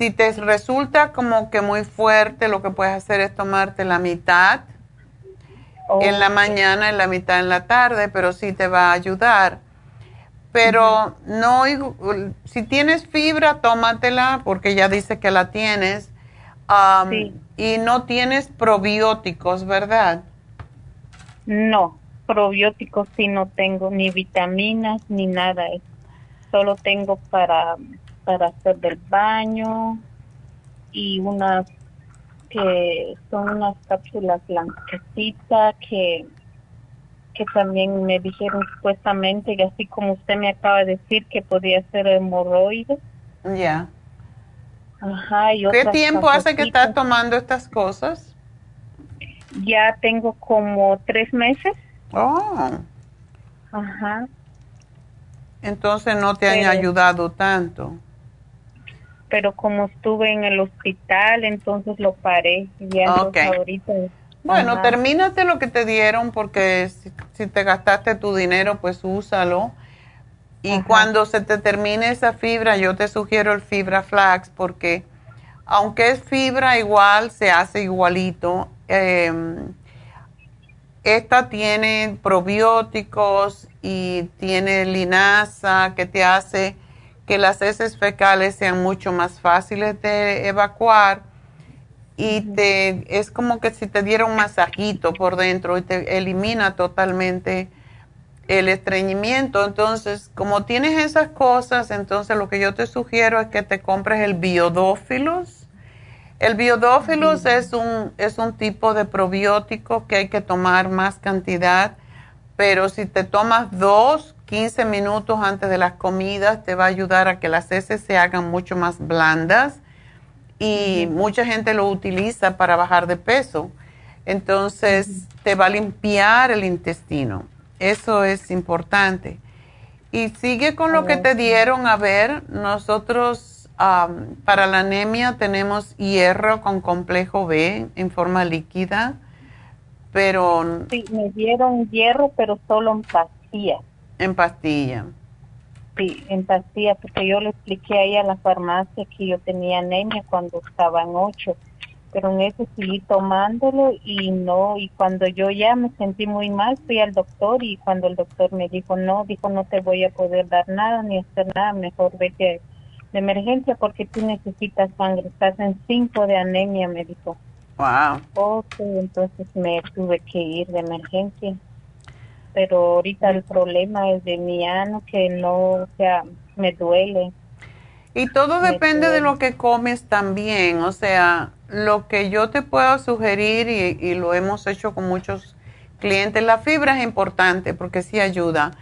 Speaker 3: si te resulta como que muy fuerte, lo que puedes hacer es tomarte la mitad en la mañana, en la mitad en la tarde, pero sí te va a ayudar. Pero no, si tienes fibra, tómatela porque ya dice que la tienes. Y no tienes probióticos, ¿verdad?
Speaker 8: No, probióticos sí no tengo, ni vitaminas, ni nada. Solo tengo para para hacer del baño y unas que son unas cápsulas blanquecitas que que también me dijeron supuestamente que así como usted me acaba de decir que podía ser hemorroides.
Speaker 3: Ya. Ajá. Y ¿Qué tiempo hace que estás tomando estas cosas?
Speaker 8: Ya tengo como tres meses.
Speaker 3: Oh.
Speaker 8: Ajá.
Speaker 3: Entonces no te han ayudado tanto
Speaker 8: pero como estuve en el hospital, entonces lo paré. Ya ahorita.
Speaker 3: Bueno, termínate lo que te dieron porque si, te gastaste tu dinero, pues úsalo. Y cuando se te termine esa fibra, yo te sugiero el fibra flax porque aunque es fibra igual, se hace igualito. Em, esta tiene probióticos y tiene linaza que te hace que las heces fecales sean mucho más fáciles de evacuar y te es como que si te diera un masajito por dentro y te elimina totalmente el estreñimiento. Entonces, como tienes esas cosas, entonces lo que yo te sugiero es que te compres el biodófilos. El biodófilos es, un, es un tipo de probiótico que hay que tomar más cantidad, pero si te tomas dos 15 minutos antes de las comidas te va a ayudar a que las heces se hagan mucho más blandas y mucha gente lo utiliza para bajar de peso. Entonces te va a limpiar el intestino. Eso es importante. Y sigue con lo que te dieron. A ver, nosotros para la anemia tenemos hierro con complejo B en forma líquida, pero...
Speaker 8: Sí, me dieron hierro, pero solo en pastillas
Speaker 3: en pastilla.
Speaker 8: sí, en pastilla, porque yo le expliqué ahí a la farmacia que yo tenía anemia cuando estaba en 8 pero en ese seguí tomándolo y no, y cuando yo ya me sentí muy mal, fui al doctor y cuando el doctor me dijo, no, dijo, no te voy a poder dar nada ni hacer nada, mejor vete de emergencia porque tú necesitas sangre, estás en 5 de anemia, me dijo.
Speaker 3: Wow.
Speaker 8: Ok, entonces me tuve que ir de emergencia. Pero ahorita el problema es de mi ano que no, o sea, me duele.
Speaker 3: Y todo depende de lo que comes también, o sea, lo que yo te puedo sugerir, y, lo hemos hecho con muchos clientes, la fibra es importante porque sí ayuda,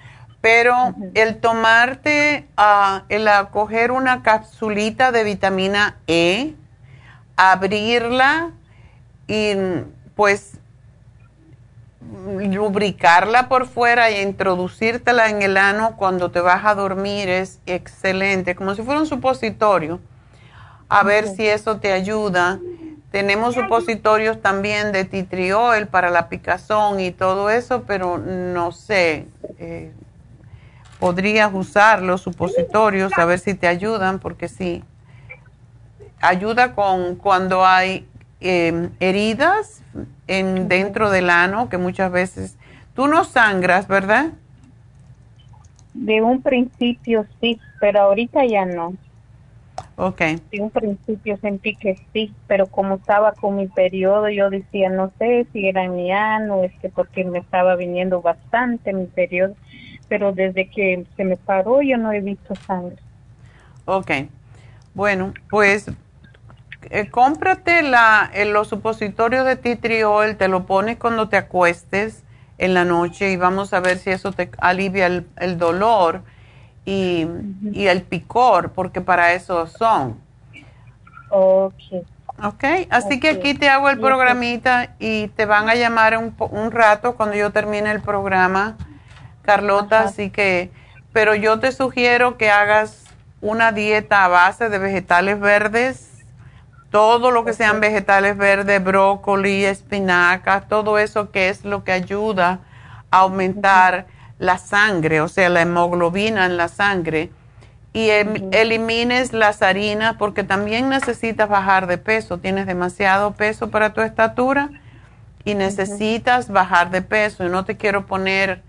Speaker 3: pero el tomarte, uh, el coger una capsulita de vitamina E, abrirla y pues lubricarla por fuera e introducírtela en el ano cuando te vas a dormir es excelente, como si fuera un supositorio. A ver si eso te ayuda. Tenemos supositorios también de titriol para la picazón y todo eso, pero no sé, eh, podrías usar los supositorios a ver si te ayudan, porque sí, ayuda con cuando hay em, heridas en, dentro del ano, que muchas veces tú no sangras, ¿verdad?
Speaker 8: De un principio sí, pero ahorita ya no.
Speaker 3: Ok.
Speaker 8: En un principio sentí que sí, pero como estaba con mi periodo, yo decía, no sé si era mi ano, es que porque me estaba viniendo bastante mi periodo, pero desde que se me paró yo no he visto sangre.
Speaker 3: Ok. Bueno, pues eh, cómprate la, los supositorios de titriol, te lo pones cuando te acuestes en la noche y vamos a ver si eso te alivia el, el dolor y, el picor, porque para eso son.
Speaker 8: Ok.
Speaker 3: Ok, así que aquí te hago el programita y te van a llamar un, un rato cuando yo termine el programa, Carlota, así que, pero yo te sugiero que hagas una dieta a base de vegetales verdes, todo lo que sean vegetales verdes, brócoli, espinacas, todo eso que es lo que ayuda a aumentar la sangre, o sea, la hemoglobina en la sangre, y em, elimines las harinas porque también necesitas bajar de peso. Tienes demasiado peso para tu estatura y necesitas bajar de peso. Y no te quiero poner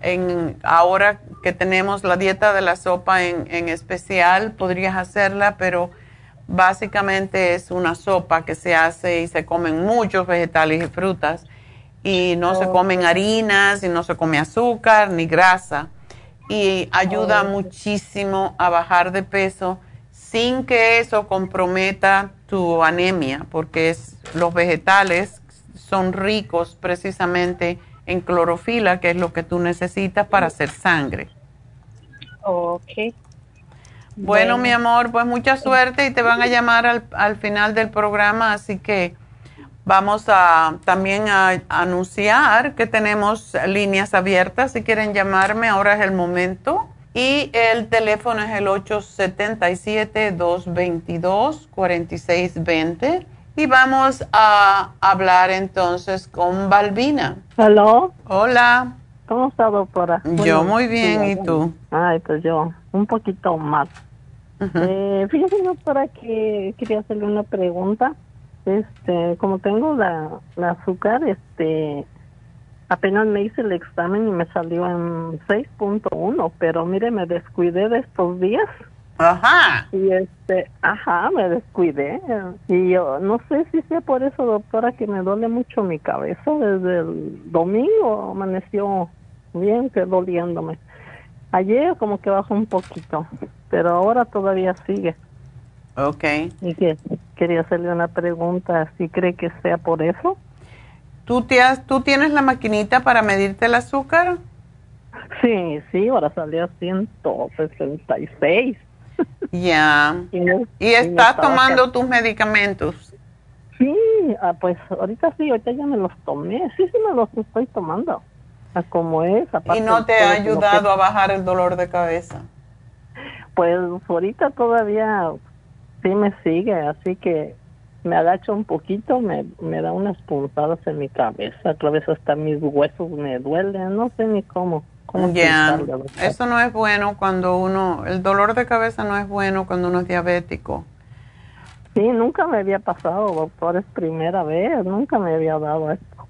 Speaker 3: en, ahora que tenemos la dieta de la sopa en, en especial, podrías hacerla, pero básicamente es una sopa que se hace y se comen muchos vegetales y frutas y no se comen harinas y no se come azúcar ni grasa y ayuda muchísimo a bajar de peso sin que eso comprometa tu anemia porque es, los vegetales son ricos precisamente en clorofila que es lo que tú necesitas para hacer sangre.
Speaker 8: Ok.
Speaker 3: Bueno, mi amor, pues mucha suerte y te van a llamar al, al final del programa, así que Vamos a también a, anunciar que tenemos líneas abiertas. Si quieren llamarme, ahora es el momento. Y el teléfono es el 877-222-4620. Y vamos a hablar entonces con Balbina.
Speaker 9: Hola.
Speaker 3: Hola.
Speaker 9: ¿Cómo está, doctora?
Speaker 3: Yo muy bien, ¿y tú?
Speaker 9: Ay, pues yo, un poquito más. Eh, fíjese, doctora, que quería hacerle una pregunta este, como tengo la, azúcar, este, apenas me hice el examen y me salió en 6.1, pero mire, me descuidé de estos días.
Speaker 3: Ajá.
Speaker 9: Y este, ajá, me descuidé. Y yo no sé si sea por eso, doctora, que me duele mucho mi cabeza. Desde el domingo amaneció bien que doliéndome. Ayer como que bajó un poquito, pero ahora todavía sigue.
Speaker 3: Ok.
Speaker 9: Y que quería hacerle una pregunta, si cree que sea por eso.
Speaker 3: ¿Tú, te ¿Tú tienes la maquinita para medirte el azúcar?
Speaker 9: Sí, sí, ahora salió a 166.
Speaker 3: Ya. y, estás tomando tus medicamentos?
Speaker 9: Sí, ah, pues ahorita sí, ahorita ya me los tomé. Sí, sí me los estoy tomando. Ah, como es.
Speaker 3: ¿Y no te ha ayudado a bajar el dolor de cabeza?
Speaker 9: Pues ahorita todavía sí me sigue, así que me agacho un poquito, me, me da unas puntadas en mi cabeza, a través hasta mis huesos me duelen, no sé ni cómo. ¿Cómo
Speaker 3: Ya, eso no es bueno cuando uno, el dolor de cabeza no es bueno cuando uno es diabético.
Speaker 9: Sí, nunca me había pasado, doctor, es primera vez, nunca me había dado esto.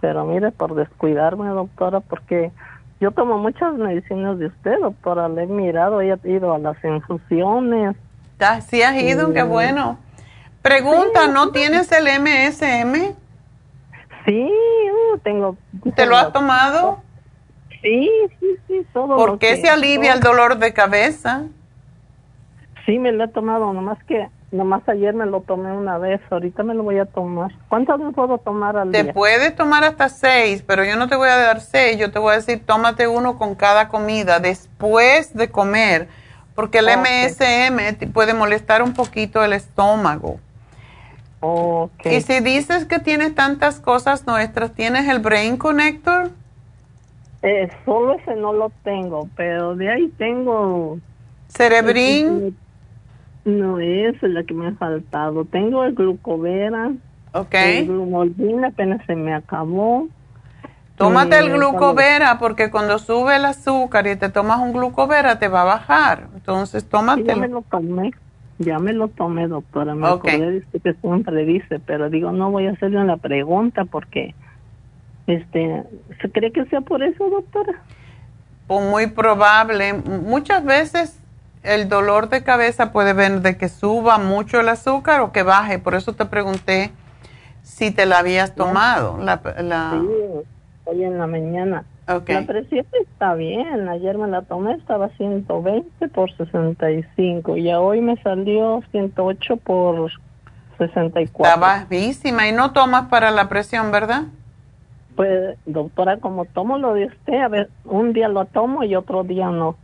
Speaker 9: Pero mire, por descuidarme, doctora, porque yo tomo muchas medicinas de usted, doctora, le he mirado, he ido a las infusiones.
Speaker 3: Ya, sí has ido, qué
Speaker 9: Mm.
Speaker 3: bueno. Pregunta, ¿no tienes el MSM?
Speaker 9: Sí, uh, tengo...
Speaker 3: ¿Te lo has tomado?
Speaker 9: Sí, sí, sí, todo
Speaker 3: ¿Por qué se alivia el dolor de cabeza?
Speaker 9: Sí, me lo he tomado, nomás que, nomás ayer me lo tomé una vez, ahorita me lo voy a tomar. ¿Cuántas me puedo tomar al
Speaker 3: Te
Speaker 9: día?
Speaker 3: puedes tomar hasta seis, pero yo no te voy a dar seis, yo te voy a decir, tómate uno con cada comida después de comer, porque el. MSM te puede molestar un poquito el estómago.
Speaker 9: Ok.
Speaker 3: Y si dices que tienes tantas cosas nuestras, ¿tienes el Brain Connector?
Speaker 9: Eh, solo ese no lo tengo, pero de ahí tengo...
Speaker 3: Cerebrin.
Speaker 9: No, esa es la que me ha faltado. Tengo el glucovera.
Speaker 3: Ok.
Speaker 9: El glumolvina apenas se me acabó.
Speaker 3: Tómate el
Speaker 9: Eh,
Speaker 3: glucovera porque cuando sube el azúcar y te tomas un glucovera te va a bajar. Entonces
Speaker 9: Sí, ya me lo tomé. Ya me lo tomé, doctora. Me
Speaker 3: Ok.
Speaker 9: acordé de que siempre dice, pero digo, no voy a hacerle una pregunta porque, este, ¿se cree que sea por eso, doctora?
Speaker 3: Pues muy probable. Muchas veces el dolor de cabeza puede venir de que suba mucho el azúcar o que baje. Por eso te pregunté si te la habías tomado. La, la-
Speaker 9: Sí, hoy en la mañana. La presión está bien. Ayer me la tomé, estaba 120 por 65 y hoy me salió 108 por 64.
Speaker 3: Está bajísima y no tomas para la presión, ¿verdad?
Speaker 9: Pues, doctora, como tomo lo de usted, a ver, un día lo tomo y otro día no.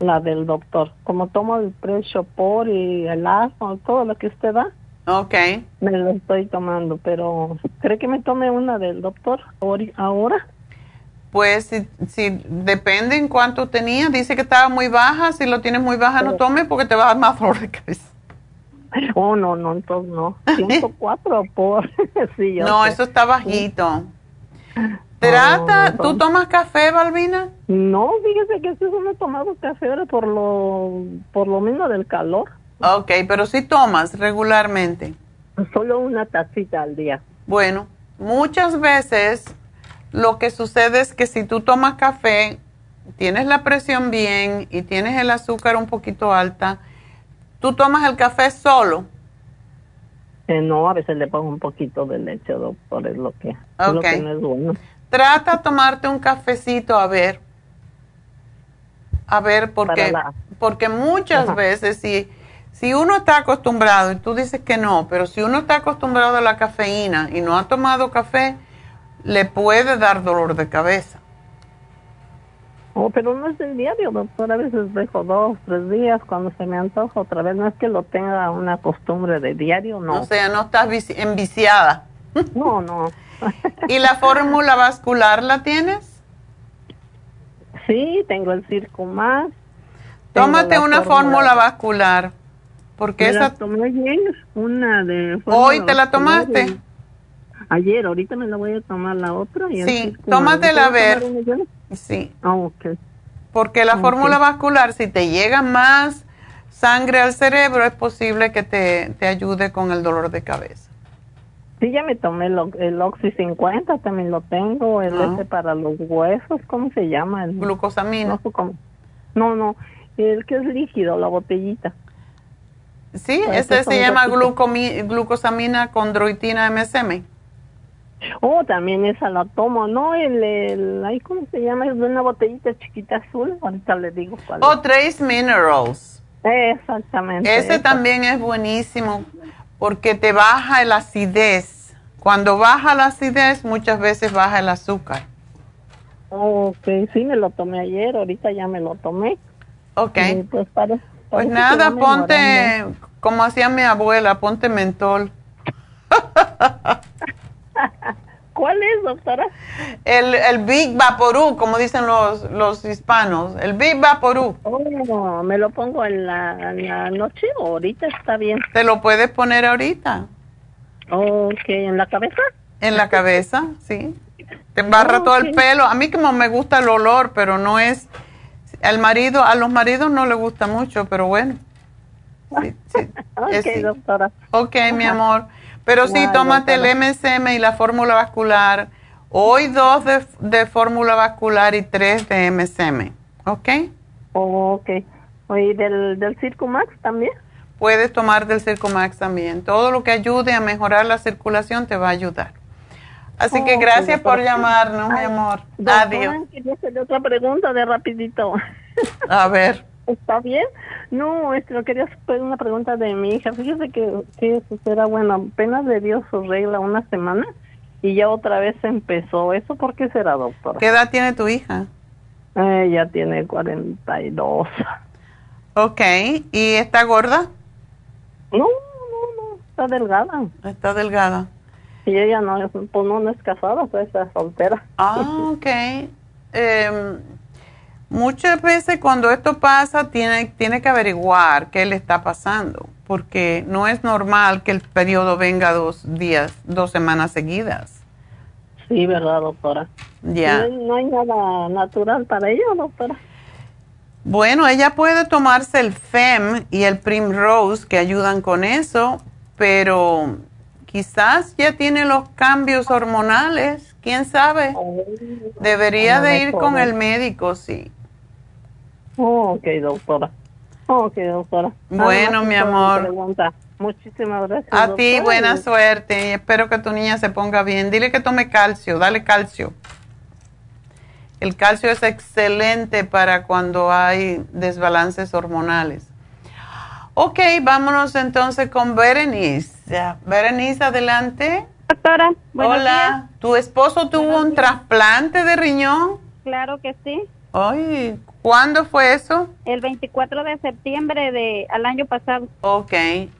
Speaker 9: La del doctor. Como tomo el precio por y el asma, todo lo que usted da,
Speaker 3: Ok.
Speaker 9: me lo estoy tomando. Pero, ¿cree que me tome una del doctor ahora?
Speaker 3: Pues si, si depende en cuánto tenía, dice que estaba muy baja, si lo tienes muy baja no tomes porque te va a dar más dolor de cabeza.
Speaker 9: Oh, no, no, entonces no. 104 por. sí, yo
Speaker 3: No,
Speaker 9: sé.
Speaker 3: eso está bajito. Trata,
Speaker 9: no,
Speaker 3: ¿tú tomas café, Balbina?
Speaker 9: No, fíjese que sí he tomado café ahora por lo, por lo mismo del calor.
Speaker 3: Ok, pero sí tomas regularmente.
Speaker 9: Solo una tacita al día.
Speaker 3: Bueno, muchas veces lo que sucede es que si tú tomas café, tienes la presión bien y tienes el azúcar un poquito alta, tú tomas el café solo.
Speaker 9: Eh, no, a veces le pongo un poquito de leche, doctor, es lo que, es lo que no es bueno.
Speaker 3: Trata de tomarte un cafecito a ver. A ver, porque,
Speaker 9: la-
Speaker 3: porque muchas
Speaker 9: Ajá.
Speaker 3: veces si, si uno está acostumbrado, y tú dices que no, pero si uno está acostumbrado a la cafeína y no ha tomado café, le puede dar dolor de cabeza.
Speaker 9: Oh, pero no es del diario, doctor. A veces dejo dos, tres días cuando se me antoja otra vez. No es que lo tenga una costumbre de diario, no.
Speaker 3: O sea, no estás vici- enviciada.
Speaker 9: No, no.
Speaker 3: ¿Y la fórmula vascular la tienes?
Speaker 9: Sí, tengo el circo más. tengo
Speaker 3: Tómate
Speaker 9: la
Speaker 3: una fórmula vascular. Porque
Speaker 9: Me la
Speaker 3: esa...
Speaker 9: tomé ayer, una de...
Speaker 3: ¿Hoy te la tomaste?
Speaker 9: y- Ayer, ahorita me la voy a tomar la otra. Y
Speaker 3: Sí,
Speaker 9: Circumax.
Speaker 3: tómatela a
Speaker 9: ¿Me puedo
Speaker 3: ver. Sí.
Speaker 9: Ah, ok.
Speaker 3: Porque la fórmula vascular, si te llega más sangre al cerebro, es posible que te, te ayude con el dolor de cabeza.
Speaker 9: Sí, ya me tomé el, el Oxy 50, también lo tengo, el
Speaker 3: Ah.
Speaker 9: ese para los huesos, ¿cómo se llama? El,
Speaker 3: Glucosamina.
Speaker 9: no, no, el que es líquido, la botellita.
Speaker 3: Sí, ese se llama glucomi- glucosamina condroitina MSM.
Speaker 9: Oh, también esa la tomo, ¿no? El, el ay, ¿cómo se llama? Es una botellita chiquita azul, ahorita le digo cuál
Speaker 3: O Trace Minerals.
Speaker 9: Exactamente.
Speaker 3: Ese
Speaker 9: esa.
Speaker 3: también es buenísimo porque te baja la acidez. Cuando baja la acidez, muchas veces baja el azúcar.
Speaker 9: Ok, sí, me lo tomé ayer, ahorita ya me lo tomé.
Speaker 3: Ok.
Speaker 9: Y pues para,
Speaker 3: Pues nada,
Speaker 9: mejorando.
Speaker 3: ponte, como hacía mi abuela, ponte mentol.
Speaker 9: ¿Cuál es, doctora?
Speaker 3: El, el Big Vaporú, como dicen los, los hispanos. El Big Vaporú.
Speaker 9: Oh, ¿me lo pongo en la, en la noche o ahorita está bien?
Speaker 3: Te lo puedes poner ahorita.
Speaker 9: Ok, ¿en la cabeza?
Speaker 3: En la cabeza, sí. Te embarra
Speaker 9: Oh,
Speaker 3: todo el
Speaker 9: ok.
Speaker 3: pelo. A mí como me gusta el olor, pero no es... Al marido, a los maridos no le gusta mucho, pero bueno. Sí, sí,
Speaker 9: Ok, doctora.
Speaker 3: Ok, mi amor. Pero sí, tómate el. MSM y la fórmula vascular. Hoy dos de, de fórmula vascular y tres de MSM. ¿Ok?
Speaker 9: Oh, ok. ¿Y del, del Circumax también?
Speaker 3: Puedes tomar del Circumax también. Todo lo que ayude a mejorar la circulación te va a ayudar. Así que gracias por llamarnos, mi amor.
Speaker 9: doctora,
Speaker 3: Adiós.
Speaker 9: Quería hacerle otra pregunta de rapidito.
Speaker 3: A ver.
Speaker 9: ¿Está bien? No, es que lo quería hacer una pregunta de mi hija. Fíjese que, que eso será bueno. Apenas le dio su regla una semana y ya otra vez empezó. ¿Eso por qué será, doctora?
Speaker 3: ¿Qué edad tiene tu hija?
Speaker 9: Ella tiene 42.
Speaker 3: Ok. ¿Y está gorda?
Speaker 9: No, no, no. Está delgada.
Speaker 3: Está delgada.
Speaker 9: Y ella no es, pues no, no es casada, pues está soltera.
Speaker 3: Ah, ok. Em, muchas veces cuando esto pasa tiene, tiene que averiguar qué le está pasando, porque no es normal que el periodo venga dos días, dos semanas seguidas.
Speaker 9: Sí, ¿verdad, doctora?
Speaker 3: Ya.
Speaker 9: No, hay- no hay nada natural para ella, doctora.
Speaker 3: Bueno, ella puede tomarse el FEM y el Primrose que ayudan con eso, pero quizás ya tiene los cambios hormonales, quién sabe. Debería
Speaker 9: a lo
Speaker 3: de ir con el médico, sí.
Speaker 9: Oh, ok, doctora. Oh, ok, doctora.
Speaker 3: Bueno, mi amor.
Speaker 9: pregunta. Muchísimas gracias.
Speaker 3: A ti,
Speaker 9: doctora,
Speaker 3: buena suerte y espero que tu niña se ponga bien. Dile que tome calcio, dale calcio. El calcio es excelente para cuando hay desbalances hormonales. Ok, vámonos entonces con Berenice. Berenice, adelante.
Speaker 10: Doctora, buenos
Speaker 3: Hola, ¿tu esposo tuvo un trasplante de riñón?
Speaker 10: Claro que sí.
Speaker 3: Ay, ¿cuándo fue eso?
Speaker 10: El 24 de septiembre de al año pasado.
Speaker 3: Ok,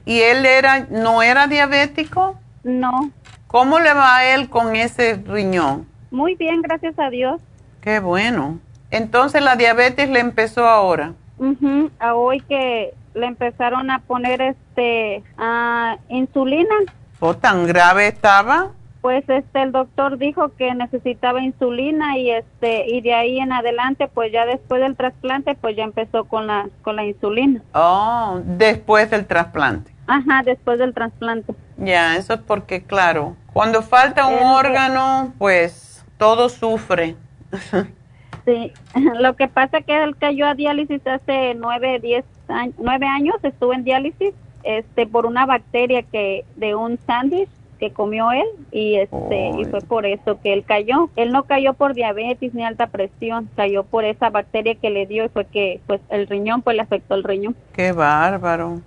Speaker 3: ¿y él era, no era diabético?
Speaker 10: No.
Speaker 3: ¿Cómo le va a él con ese riñón?
Speaker 10: Muy bien, gracias a Dios.
Speaker 3: Qué bueno. Entonces la diabetes le empezó ahora.
Speaker 10: Ujú, A hoy que le empezaron a poner este ah, insulina,
Speaker 3: ¿O tan grave estaba?
Speaker 10: Pues este el doctor dijo que necesitaba insulina y este y de ahí en adelante pues ya después del trasplante pues ya empezó con la con la insulina.
Speaker 3: Oh, después del trasplante.
Speaker 10: Ajá, después del trasplante.
Speaker 3: Ya, eso es porque, claro, cuando falta un órgano, pues todo sufre.
Speaker 10: Sí, lo que pasa que él cayó a diálisis hace nueve, diez años, nueve años estuvo en diálisis, este, por una bacteria que de un sándwich que comió él y este y fue por eso que él cayó. Él no cayó por diabetes ni alta presión, cayó por esa bacteria que le dio y fue que pues el riñón pues le afectó el riñón.
Speaker 3: Qué bárbaro.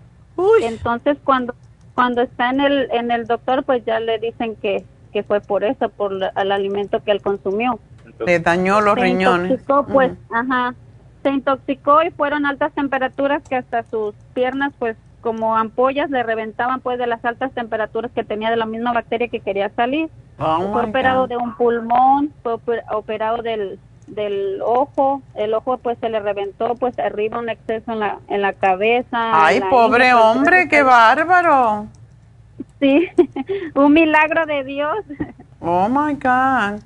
Speaker 10: Entonces cuando cuando está en el en el doctor pues ya le dicen que que fue por eso, por la- el alimento que él consumió
Speaker 3: Le dañó los
Speaker 10: se
Speaker 3: riñones.
Speaker 10: intoxicó, pues, ajá, se intoxicó y fueron altas temperaturas que hasta sus piernas, pues, como ampollas le reventaban, pues, de las altas temperaturas que tenía de la misma bacteria que quería salir.
Speaker 3: Oh,
Speaker 10: fue operado
Speaker 3: God.
Speaker 10: de un pulmón, fue oper- operado del del ojo, el ojo pues se le reventó pues arriba un exceso en la en la cabeza.
Speaker 3: Ay,
Speaker 10: la
Speaker 3: pobre
Speaker 10: pues,
Speaker 3: hombre, qué bárbaro.
Speaker 10: Sí, un milagro de Dios.
Speaker 3: Oh my God.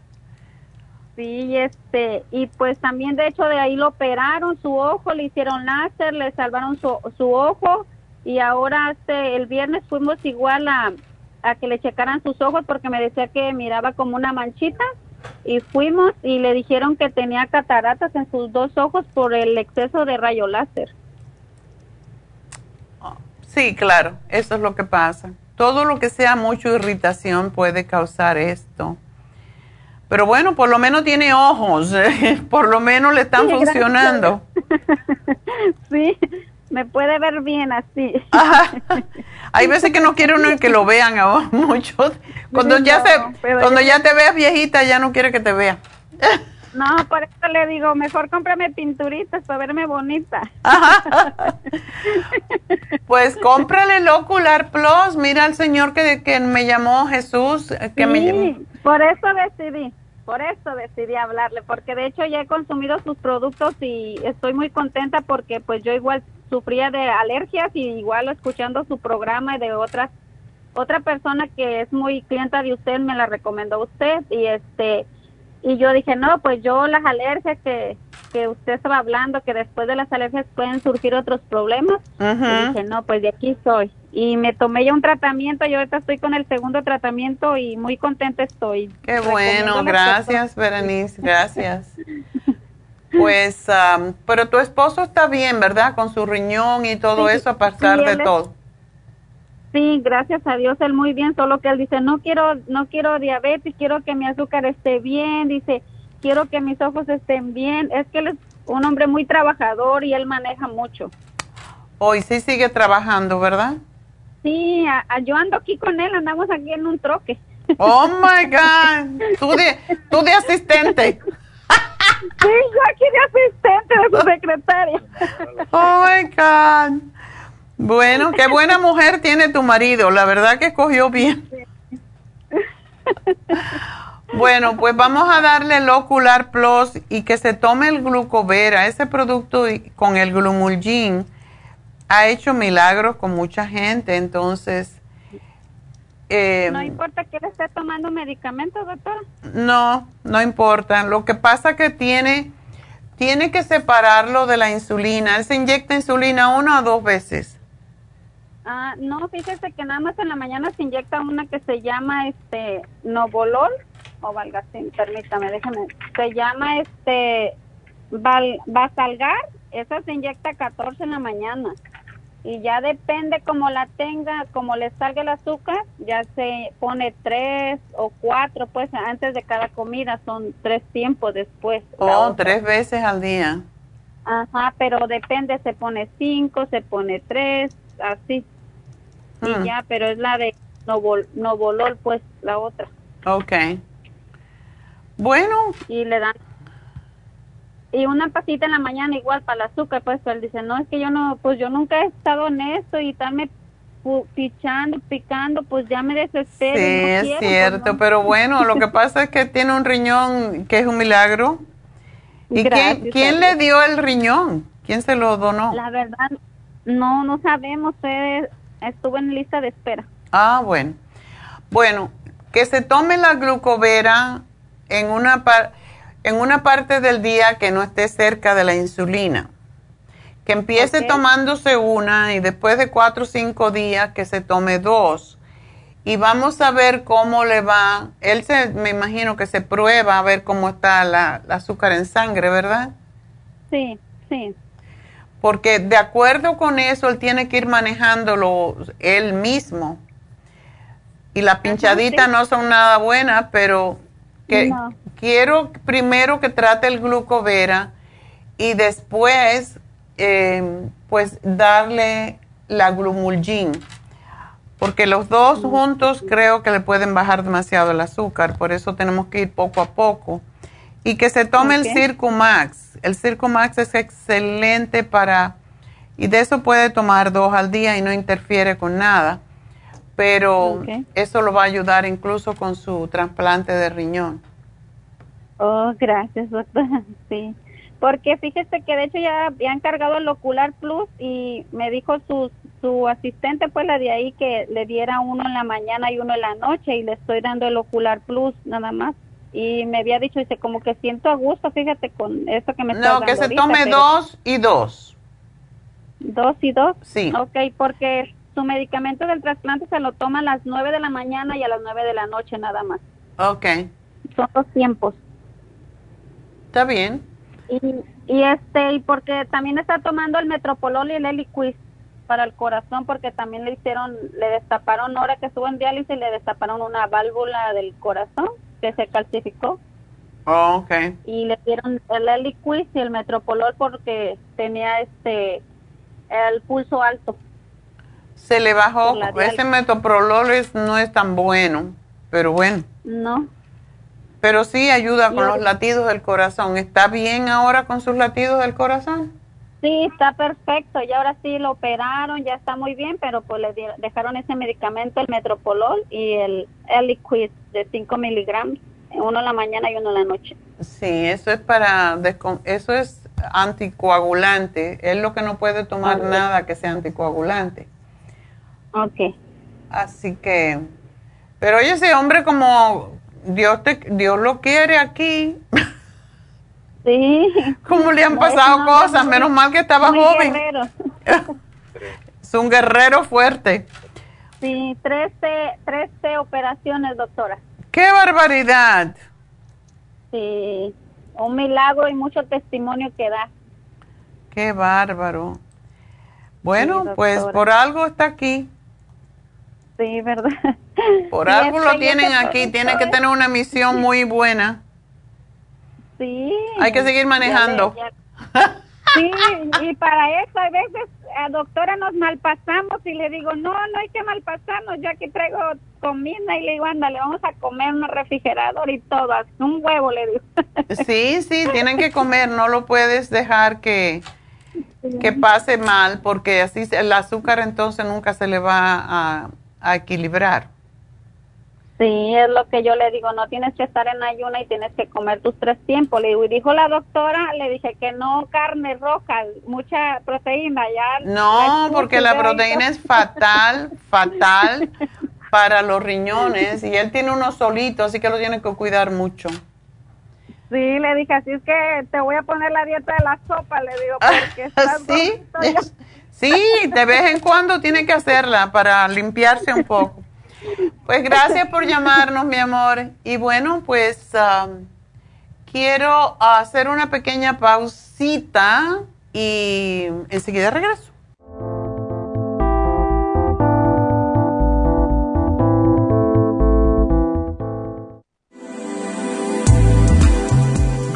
Speaker 10: Sí, este, y pues también de hecho de ahí lo operaron su ojo, le hicieron láser, le salvaron su, su ojo y ahora este, el viernes fuimos igual a, a que le checaran sus ojos porque me decía que miraba como una manchita y fuimos y le dijeron que tenía cataratas en sus dos ojos por el exceso de rayo láser.
Speaker 3: Sí, claro, eso es lo que pasa. Todo lo que sea mucha irritación puede causar esto. Pero bueno, por lo menos tiene ojos, por lo menos le están
Speaker 10: Sí,
Speaker 3: funcionando.
Speaker 10: Sí, me puede ver bien así.
Speaker 3: Hay veces que no quiere uno que lo vean a uno mucho. Cuando
Speaker 10: Sí,
Speaker 3: ya
Speaker 10: no,
Speaker 3: se, cuando ya te veas viejita, ya no quiere que te vea.
Speaker 10: No, por eso le digo, mejor cómprame pinturitas para verme bonita.
Speaker 3: Pues cómprale el Ocular Plus. Mira al señor que, que me llamó Jesús, que me llamó.
Speaker 10: Sí, por eso decidí, por eso decidí hablarle, porque de hecho ya he consumido sus productos y estoy muy contenta porque pues yo igual sufría de alergias y igual escuchando su programa y de otras otra persona que es muy clienta de usted me la recomendó usted y este Y yo dije, no, pues yo las alergias que, que usted estaba hablando, que después de las alergias pueden surgir otros problemas. Y dije, no, pues de aquí soy. Y me tomé ya un tratamiento y ahorita estoy con el segundo tratamiento y muy contenta estoy.
Speaker 3: Qué bueno, gracias, Berenice, gracias. Pues, pero tu esposo está bien, ¿verdad? Con su riñón y todo eso, a pesar de todo.
Speaker 10: Sí, gracias a Dios, él muy bien, solo que él dice, no quiero, no quiero diabetes, quiero que mi azúcar esté bien, dice, quiero que mis ojos estén bien. Es que él es un hombre muy trabajador y él maneja mucho.
Speaker 3: Hoy sí sigue trabajando, ¿verdad?
Speaker 10: Sí, yo ando aquí con él, andamos aquí en un troque.
Speaker 3: Oh my God, tú de, tú de asistente.
Speaker 10: Sí, yo aquí de asistente de su secretaria.
Speaker 3: Oh my God. Bueno, qué buena mujer tiene tu marido, la verdad que escogió bien. Bueno, pues vamos a darle el Ocular Plus y que se tome el glucovera, ese producto con el glumulgin ha hecho milagros con mucha gente, entonces...
Speaker 10: Eh, ¿No importa que él esté tomando medicamentos, doctora?
Speaker 3: No, no importa. Lo que pasa que tiene, tiene que separarlo de la insulina. Él se inyecta insulina una o dos veces.
Speaker 10: Ah, no, fíjese que nada más en la mañana se inyecta una que se llama este Novolol o Valgacin, permítame, déjame. Se llama este Val, Basalgar, esa se inyecta 14 en la mañana y ya depende como la tenga, como le salga el azúcar, ya se pone tres o cuatro, pues antes de cada comida, son tres tiempos después.
Speaker 3: Oh, tres veces al día.
Speaker 10: Ajá, pero depende, se pone cinco, se pone tres, así. Y hmm. ya, pero es la de Novol, Novolol, pues la otra.
Speaker 3: Ok. Bueno.
Speaker 10: Y le dan y una pasita en la mañana igual para el azúcar, pues él dice, no, es que yo no, pues yo nunca he estado en esto y estarme pichando, picando, pues ya me desespero.
Speaker 3: Sí, es pues, cierto, pero bueno, lo que pasa es que tiene un riñón que es un milagro. ¿Y quién, quién le dio el riñón? ¿Quién se lo donó?
Speaker 10: La verdad, no, no sabemos, estuvo en lista de espera.
Speaker 3: Ah, bueno. Bueno, que se tome la glucovera en una parte en una parte del día que no esté cerca de la insulina. Que empiece tomándose una y después de cuatro o cinco días que se tome dos. Y vamos a ver cómo le va. Él se, me imagino que se prueba a ver cómo está la, azúcar en sangre, ¿verdad?
Speaker 10: Sí, sí.
Speaker 3: Porque de acuerdo con eso, él tiene que ir manejándolo él mismo. Y la pinchadita no son nada buenas, pero que, quiero primero que trate el glucovera y después em, pues darle la glumulgin porque los dos juntos creo que le pueden bajar demasiado el azúcar, por eso tenemos que ir poco a poco. Y que se tome el Circumax. El Circumax es excelente para, y de eso puede tomar dos al día y no interfiere con nada, pero eso lo va a ayudar incluso con su trasplante de riñón.
Speaker 10: Oh, gracias, doctora. Sí. Porque fíjese que de hecho ya habían cargado el Ocular Plus y me dijo su, su asistente, pues la de ahí, que le diera uno en la mañana y uno en la noche y le estoy dando el Ocular Plus nada más. Y me había dicho, dice, como que siento a gusto, fíjate, con esto que me está
Speaker 3: No, que se tome dos y dos.
Speaker 10: ¿Dos y dos?
Speaker 3: Sí.
Speaker 10: Ok, porque su medicamento del trasplante se lo toma a las nueve de la mañana y a las nueve de la noche nada más.
Speaker 3: Ok.
Speaker 10: Son dos tiempos.
Speaker 3: Está bien.
Speaker 10: Y, y este, y porque también está tomando el Metropolol y el Eliquis para el corazón, porque también le hicieron, le destaparon, ahora que estuvo en diálisis, le destaparon una válvula del corazón que se calcificó.
Speaker 3: Oh, okay.
Speaker 10: Y le dieron el Eliquis y el Metropolol porque tenía este, el pulso alto.
Speaker 3: Se le bajó, ese Metropolol no es tan bueno, pero bueno.
Speaker 10: No.
Speaker 3: Pero sí ayuda con los latidos del corazón. ¿Está bien ahora con sus latidos del corazón?
Speaker 10: Sí, está perfecto. Y ahora sí lo operaron, ya está muy bien, pero pues le dejaron ese medicamento, el Metropolol y el Eliquid de 5 miligramos, uno en la mañana y uno en la noche.
Speaker 3: Sí, eso es para, eso es anticoagulante. Es lo que no puede tomar nada que sea anticoagulante.
Speaker 10: Ok.
Speaker 3: Así que, pero oye, ese hombre como Dios, te, Dios lo quiere aquí.
Speaker 10: Sí.
Speaker 3: ¿Cómo le han pasado cosas? Menos mal que estaba joven. es un guerrero fuerte.
Speaker 10: Sí, 13, 13 operaciones, doctora.
Speaker 3: ¡Qué barbaridad!
Speaker 10: Sí, un milagro y mucho testimonio que da.
Speaker 3: ¡Qué bárbaro! Bueno, pues por algo está aquí.
Speaker 10: Sí, ¿verdad?
Speaker 3: Por algo lo tienen aquí, tiene que tener una misión muy buena.
Speaker 10: Sí.
Speaker 3: Hay que seguir manejando.
Speaker 10: Sí, y para eso a veces, a doctora, nos malpasamos y le digo, no, no hay que malpasarnos, ya que traigo comida y le digo, ándale, vamos a comer un refrigerador y todo, un huevo, le digo.
Speaker 3: Sí, sí, tienen que comer, no lo puedes dejar que, que pase mal, porque así el azúcar entonces nunca se le va a, a equilibrar.
Speaker 10: Sí, es lo que yo le digo, no tienes que estar en ayuna y tienes que comer tus tres tiempos. Le digo, y dijo la doctora, le dije que no carne roja, mucha proteína ya.
Speaker 3: No, porque la proteína es fatal, fatal para los riñones y él tiene uno solito, así que lo tiene que cuidar mucho.
Speaker 10: Sí, le dije, así es que te voy a poner la dieta de la sopa, le digo, porque estás
Speaker 3: ¿Sí? Sí, de vez en cuando tiene que hacerla para limpiarse un poco. Pues gracias por llamarnos, mi amor. Y bueno, pues um, quiero hacer una pequeña pausita y enseguida regreso.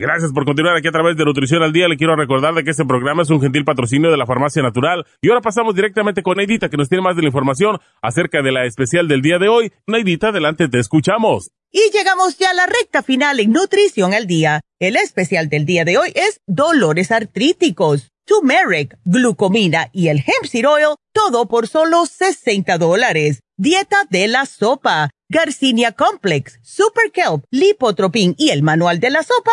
Speaker 11: Gracias por continuar aquí a través de Nutrición al Día. Le quiero recordar de que este programa es un gentil patrocinio de la Farmacia Natural. Y ahora pasamos directamente con Neidita, que nos tiene más de la información acerca de la especial del día de hoy. Neidita, adelante, te escuchamos.
Speaker 4: Y llegamos ya a la recta final en Nutrición al Día. El especial del día de hoy es dolores artríticos, turmeric, glucomina y el hemp seed oil, todo por solo 60 dólares. Dieta de la sopa, Garcinia Complex, Super Kelp, Lipotropin y el manual de la sopa,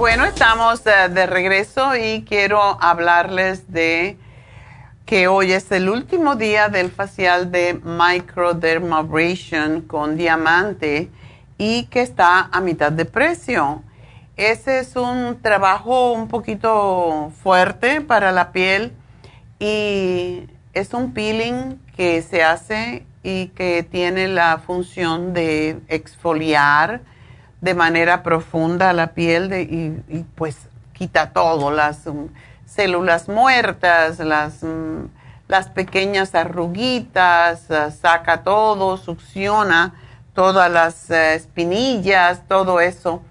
Speaker 3: Bueno, estamos de, regreso y quiero hablarles de que hoy es el último día del facial de microdermabrasion con diamante y que está a mitad de precio. Ese es un trabajo un poquito fuerte para la piel y es un peeling que se hace y que tiene la función de exfoliar de manera profunda la piel y, pues quita todo, las um, células muertas, las, um, las pequeñas arruguitas, uh, saca todo, succiona todas las uh, espinillas, todo eso.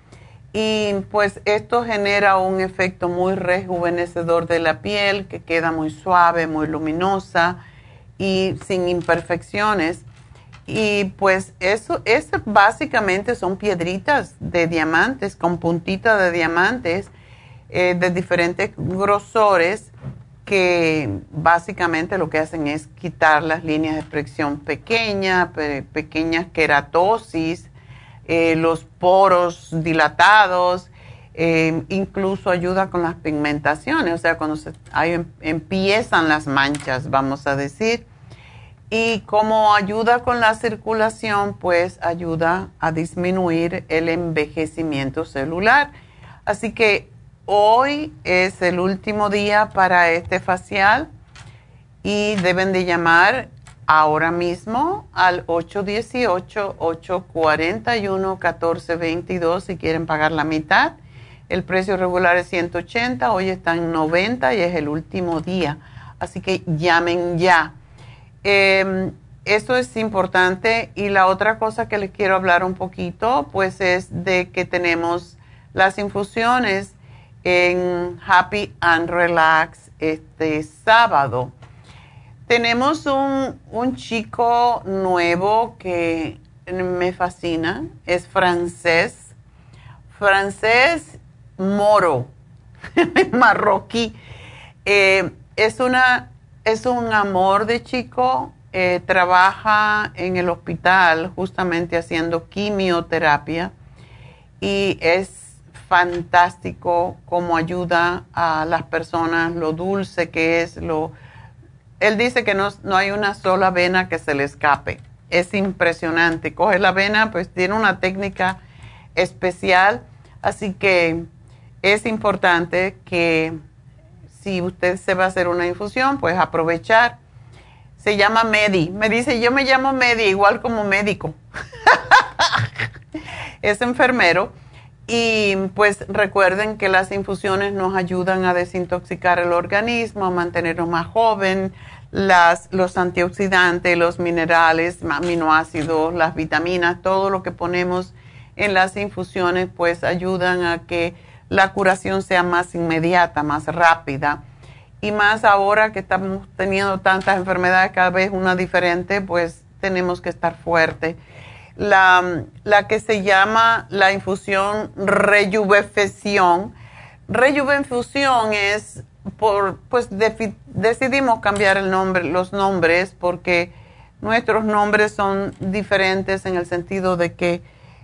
Speaker 3: Y pues esto genera un efecto muy rejuvenecedor de la piel, que queda muy suave, muy luminosa y sin imperfecciones Y pues eso, es básicamente son piedritas de diamantes con puntitas de diamantes eh, de diferentes grosores que básicamente lo que hacen es quitar las líneas de expresión pequeñas, pequeñas queratosis, eh, los poros dilatados, eh, incluso ayuda con las pigmentaciones, o sea, cuando se, em, empiezan las manchas, vamos a decir. Y como ayuda con la circulación, pues ayuda a disminuir el envejecimiento celular. Así que hoy es el último día para este facial y deben de llamar ahora mismo al 818-841-1422 si quieren pagar la mitad. El precio regular es 180, hoy está en 90 y es el último día. Así que llamen ya. Eh, esto es importante y la otra cosa que les quiero hablar un poquito, pues es de que tenemos las infusiones en Happy and Relax este sábado. Tenemos un, un chico nuevo que me fascina, es francés, francés moro, marroquí. Eh, es, una, es un amor de chico, eh, trabaja en el hospital justamente haciendo quimioterapia y es fantástico cómo ayuda a las personas, lo dulce que es, lo... Él dice que no, no hay una sola vena que se le escape. Es impresionante. Coge la vena, pues tiene una técnica especial, así que es importante que si usted se va a hacer una infusión, pues aprovechar. Se llama Medi. Me dice, yo me llamo Medi, igual como médico. es enfermero y pues recuerden que las infusiones nos ayudan a desintoxicar el organismo, a mantenernos más joven, las, los antioxidantes, los minerales, aminoácidos, las vitaminas, todo lo que ponemos en las infusiones pues ayudan a que la curación sea más inmediata, más rápida. Y más ahora que estamos teniendo tantas enfermedades, cada vez una diferente, pues tenemos que estar fuertes la, la que se llama la infusión rejuvefeción. Rejuvenfusión es por, pues decidimos cambiar el nombre, los nombres porque nuestros nombres son diferentes en el sentido de que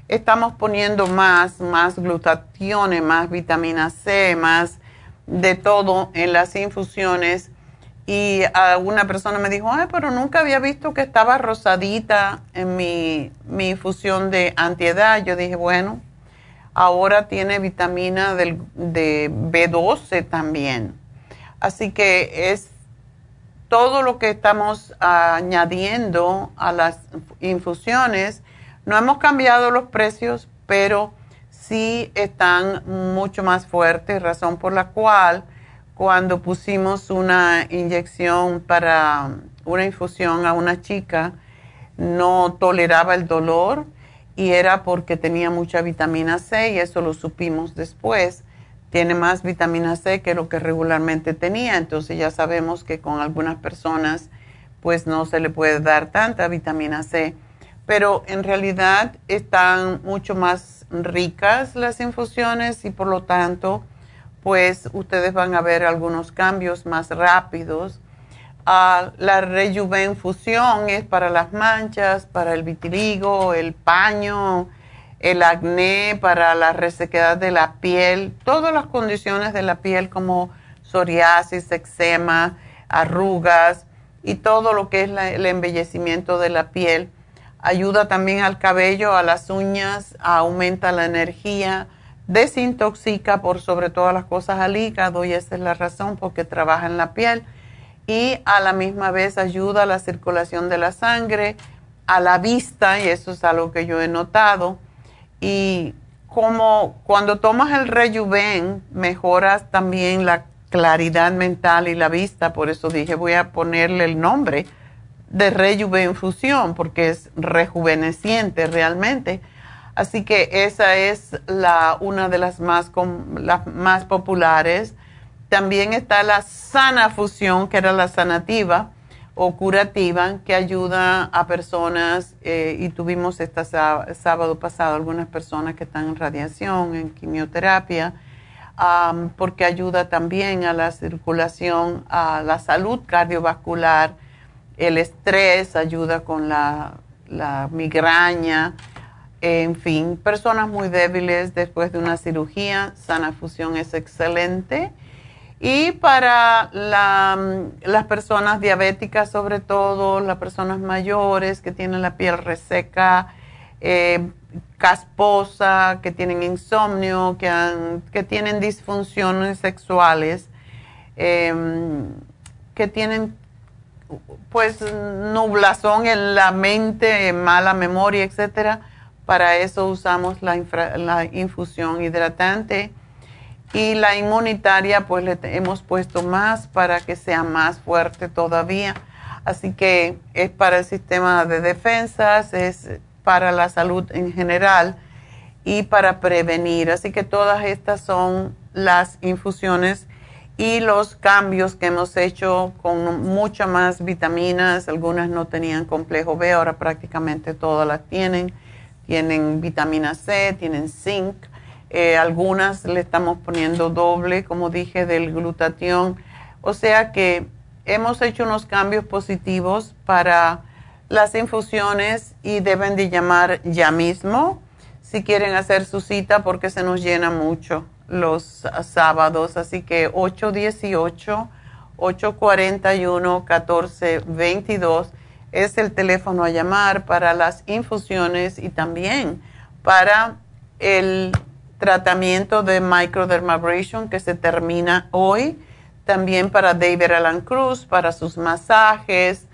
Speaker 3: estamos poniendo más, más glutatión, más vitamina C, más de todo en las infusiones y una persona me dijo, ay, pero nunca había visto que estaba rosadita en mi, mi infusión de antiedad. Yo dije, bueno, ahora tiene vitamina del, de B12 también. Así que es todo lo que estamos añadiendo a las infusiones. No hemos cambiado los precios, pero sí están mucho más fuertes, razón por la cual cuando pusimos una inyección para una infusión a una chica, no toleraba el dolor y era porque tenía mucha vitamina C y eso lo supimos después. Tiene más vitamina C que lo que regularmente tenía, entonces ya sabemos que con algunas personas pues no se le puede dar tanta vitamina C, pero en realidad están mucho más ricas las infusiones y por lo tanto pues ustedes van a ver algunos cambios más rápidos. Ah, la rejuvenfusión es para las manchas, para el vitiligo, el paño, el acné, para la resequedad de la piel, todas las condiciones de la piel como psoriasis, eczema, arrugas y todo lo que es el embellecimiento de la piel. Ayuda también al cabello, a las uñas, aumenta la energía, desintoxica por sobre todas las cosas al hígado y esa es la razón porque trabaja en la piel. Y a la misma vez ayuda a la circulación de la sangre, a la vista y eso es algo que yo he notado. Y como cuando tomas el rejuven mejoras también la claridad mental y la vista, por eso dije voy a ponerle el nombre de rejuvenfusión porque es rejuveneciente realmente Así que esa es la, una de las más, las más populares. También está la sana fusión, que era la sanativa, o curativa que ayuda a personas, eh, y tuvimos este sábado pasado algunas personas que están en radiación, en quimioterapia, porque ayuda también a la circulación, a la salud cardiovascular, el estrés, ayuda con la, migraña, en fin, personas muy débiles después de una cirugía, sana fusión es excelente. Y para las personas diabéticas, sobre todo las personas mayores que tienen la piel reseca, eh, casposa, que tienen insomnio, que, que tienen disfunciones sexuales, em, que tienen pues nublazón en la mente, mala memoria, etcétera. Para eso usamos la, infusión hidratante y la inmunitaria, pues le hemos puesto más para que sea más fuerte todavía. Así que es para el sistema de defensas, es para la salud en general y para prevenir. Así que todas estas son las infusiones y los cambios que hemos hecho con muchas más vitaminas. Algunas no tenían complejo B, ahora prácticamente todas las tienen. Tienen vitamina C, tienen zinc eh, algunas le estamos poniendo doble, como dije, del glutatión. O sea que hemos hecho unos cambios positivos para las infusiones y deben de llamar ya mismo si quieren hacer su cita porque se nos llena mucho los sábados. Así que 818-841-1422 es el teléfono a llamar para las infusiones y también para el tratamiento de microdermabrasion que se termina hoy, también para David Alan Cruz, para sus masajes,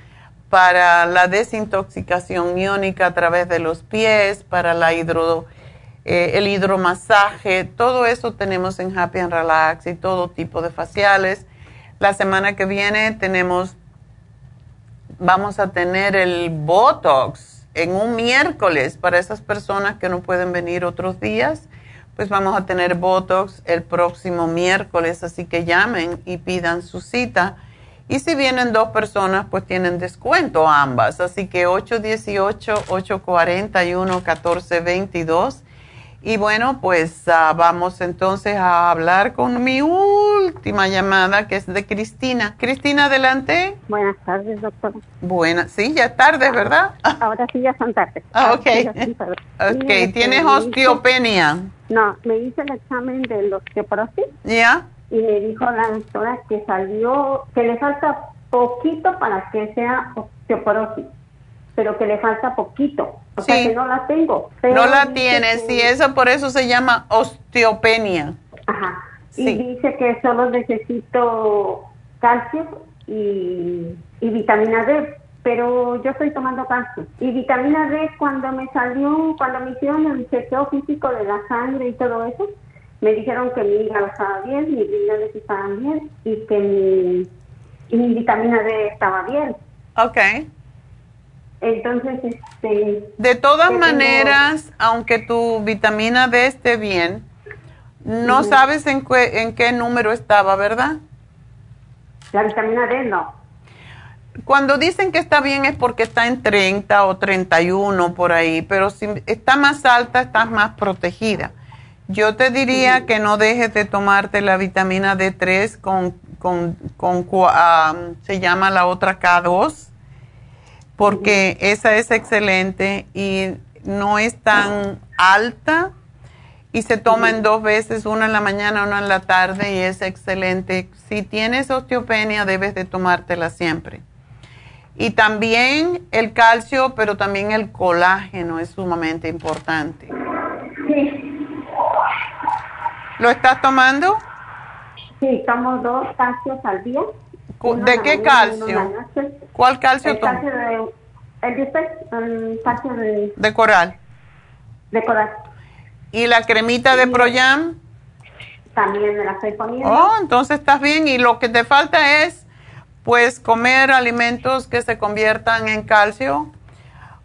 Speaker 3: para la desintoxicación iónica a través de los pies, para la hidro, eh, el hidromasaje, todo eso tenemos en Happy and Relax y todo tipo de faciales. La semana que viene tenemos, vamos a tener el Botox en un miércoles para esas personas que no pueden venir otros días pues vamos a tener Botox el próximo miércoles, así que llamen y pidan su cita. Y si vienen dos personas, pues tienen descuento ambas. Así que 818-841-1422. Y bueno, pues ah, vamos entonces a hablar con mi última llamada, que es de Cristina. Cristina, adelante.
Speaker 12: Buenas tardes, doctora.
Speaker 3: Buenas, sí, ya es tarde, ¿verdad?
Speaker 12: Ahora sí ya son tarde.
Speaker 3: Ah, ok. ok, ¿tienes osteopenia?
Speaker 12: No, me hice el examen de osteoporosis.
Speaker 3: ¿Ya?
Speaker 12: Y me dijo la doctora que salió, que le falta poquito para que sea osteoporosis pero que le falta poquito. O sea que no la tengo.
Speaker 3: no la tienes, sí, eso por eso se llama osteopenia.
Speaker 12: Ajá. Y dice que solo necesito calcio y, y vitamina D, pero yo estoy tomando calcio. Y vitamina D cuando me salió, cuando me hicieron el chequeo físico de la sangre y todo eso, me dijeron que mi hígado estaba bien, mis riñones estaban bien y que mi, y mi vitamina D estaba bien.
Speaker 3: Ok.
Speaker 12: Entonces, este...
Speaker 3: De todas maneras, aunque tu vitamina D esté bien, no sabes en, en qué número estaba, ¿verdad?
Speaker 12: La vitamina D no.
Speaker 3: Cuando dicen que está bien es porque está en 30 o 31 por ahí, pero si está más alta estás más protegida. Yo te diría que no dejes de tomarte la vitamina D3 con, con, con se llama la otra K2 porque esa es excelente y no es tan alta y se toma en dos veces, una en la mañana, una en la tarde y es excelente. Si tienes osteopenia debes de tomártela siempre. Y también el calcio, pero también el colágeno es sumamente importante.
Speaker 12: Sí.
Speaker 3: ¿Lo estás tomando?
Speaker 12: Sí, tomo dos calcios al día.
Speaker 3: ¿De qué calcio? ¿Cuál calcio
Speaker 12: toma? el de calcio de...
Speaker 3: De coral.
Speaker 12: De coral.
Speaker 3: ¿Y la cremita de Proyam?
Speaker 12: También me la estoy poniendo.
Speaker 3: Oh, entonces estás bien. Y lo que te falta es, pues, comer alimentos que se conviertan en calcio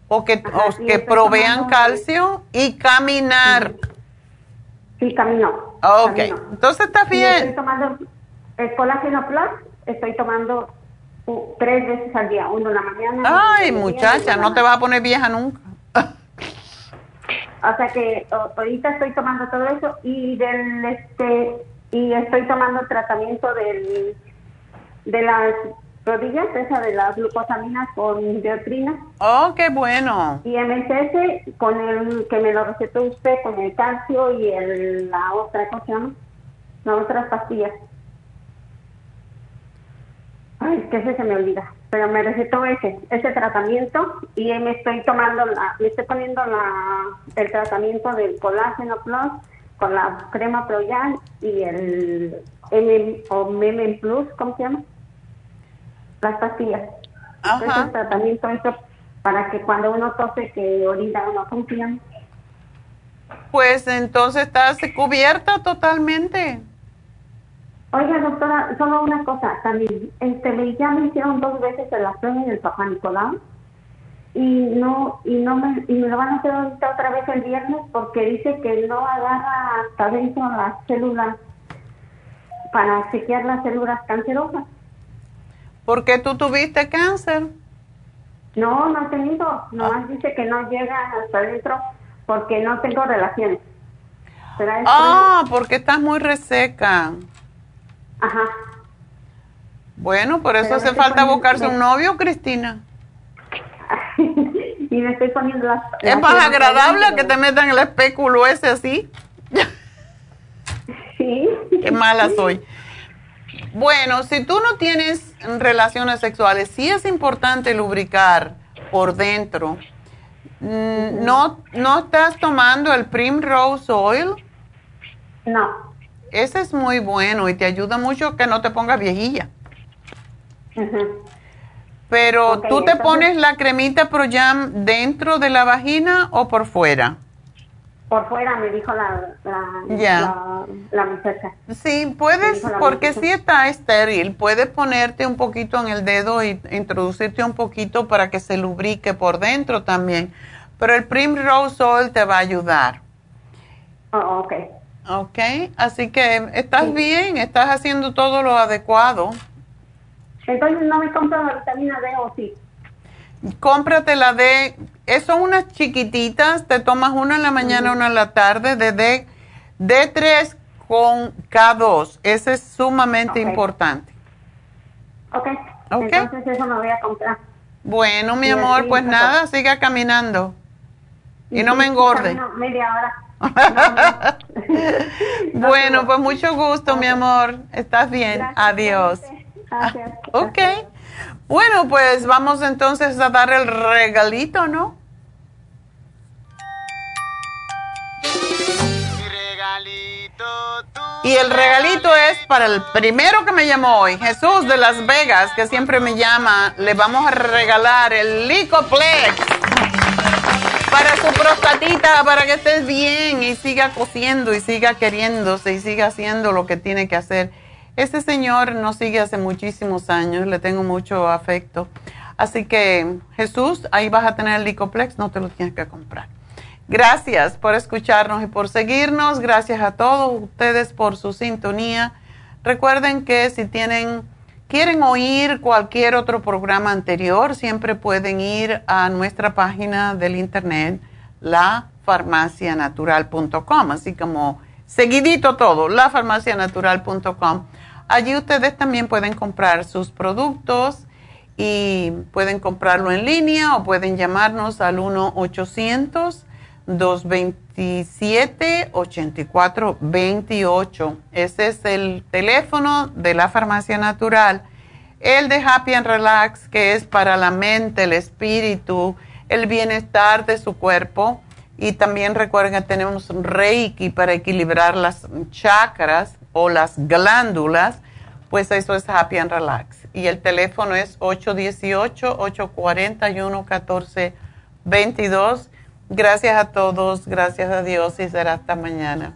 Speaker 3: o que, que provean calcio y caminar.
Speaker 12: Sí, camino.
Speaker 3: Ok, entonces estás bien.
Speaker 12: estoy tomando el colágeno plus, estoy tomando tres veces al día, uno en la mañana.
Speaker 3: Ay, muchacha, no te vas a poner vieja nunca.
Speaker 12: o sea que ahorita estoy tomando todo eso y del este y estoy tomando tratamiento del de las rodillas, esa de las glucosaminas con diotrina.
Speaker 3: Oh, qué bueno.
Speaker 12: Y MSS con el que me lo recetó usted con el calcio y el, la otra, ¿cómo se llama? Las otras pastillas. Ay, es que ese se me olvida. Pero me recetó ese, ese tratamiento y me estoy tomando, la, me estoy poniendo la, el tratamiento del colágeno plus con la crema Proyan y el M o Meme Plus, ¿cómo se llama? Las pastillas. Ajá. Ese tratamiento eso para que cuando uno tose que orina uno funcione.
Speaker 3: Pues entonces estás cubierta totalmente.
Speaker 12: Oiga, doctora, solo una cosa también. Este, ya me hicieron dos veces el prueba del Papá Nicolau y no y no me, y me lo van a hacer ahorita otra vez el viernes porque dice que no agarra hasta dentro las células para chequear las células cancerosas.
Speaker 3: ¿Por qué tú tuviste cáncer?
Speaker 12: No, no he tenido. Nomás ah. dice que no llega hasta dentro porque no tengo relaciones.
Speaker 3: Ah, porque estás muy reseca.
Speaker 12: Ajá.
Speaker 3: Bueno, por eso hace falta buscarse un novio, Cristina.
Speaker 12: y me estoy poniendo las...
Speaker 3: es más agradable que te metan el espéculo ese así.
Speaker 12: sí.
Speaker 3: Qué mala soy. Bueno, si tú no tienes relaciones sexuales, sí es importante lubricar por dentro. Mm, ¿No, ¿No estás tomando el Primrose Oil?
Speaker 12: No.
Speaker 3: Ese es muy bueno y te ayuda mucho que no te pongas viejilla. Pero tú te pones la cremita Pro Jam dentro de la vagina o por fuera?
Speaker 12: Por fuera, me dijo la, la, la, muchacha.
Speaker 3: Sí, puedes, porque si está estéril, puedes ponerte un poquito en el dedo y introducirte un poquito para que se lubrique por dentro también. Pero el Primrose Oil te va a ayudar.
Speaker 12: Oh, ok.
Speaker 3: Ok, así que estás bien, estás haciendo todo lo adecuado.
Speaker 12: Entonces no me compro la vitamina D o sí.
Speaker 3: Cómprate la D, son unas chiquititas, te tomas una en la mañana, una en la tarde, de D, D3 con K2, ese es sumamente importante.
Speaker 12: Ok, entonces eso me voy a comprar.
Speaker 3: Bueno, mi amor, pues nada, siga caminando y, no me engorde.
Speaker 12: Media hora.
Speaker 3: bueno, pues mucho gusto, mi amor. Estás bien. Adiós.
Speaker 12: Gracias.
Speaker 3: Ok. Bueno, pues vamos entonces a dar el regalito, ¿no? Y el regalito es para el primero que me llamó hoy, Jesús de Las Vegas, que siempre me llama. Le vamos a regalar el Licoplex para su prostatita, para que estés bien y siga cosiendo y siga queriéndose y siga haciendo lo que tiene que hacer. Este señor nos sigue hace muchísimos años, le tengo mucho afecto. Así que Jesús, ahí vas a tener el Licoplex, no te lo tienes que comprar. Gracias por escucharnos y por seguirnos. Gracias a todos ustedes por su sintonía. Recuerden que si tienen quieren oír cualquier otro programa anterior, siempre pueden ir a nuestra página del internet, lafarmacianatural.com, así como seguidito todo, lafarmacianatural.com. Allí ustedes también pueden comprar sus productos y pueden comprarlo en línea o pueden llamarnos al 1-800-227-8428. Ese es el teléfono de la farmacia natural. El de Happy and Relax, que es para la mente, el espíritu, el bienestar de su cuerpo. Y también recuerden que tenemos Reiki para equilibrar las chakras o las glándulas, pues eso es Happy and Relax. Y el teléfono es 818-841-1422. Gracias a todos, gracias a Dios y será hasta mañana.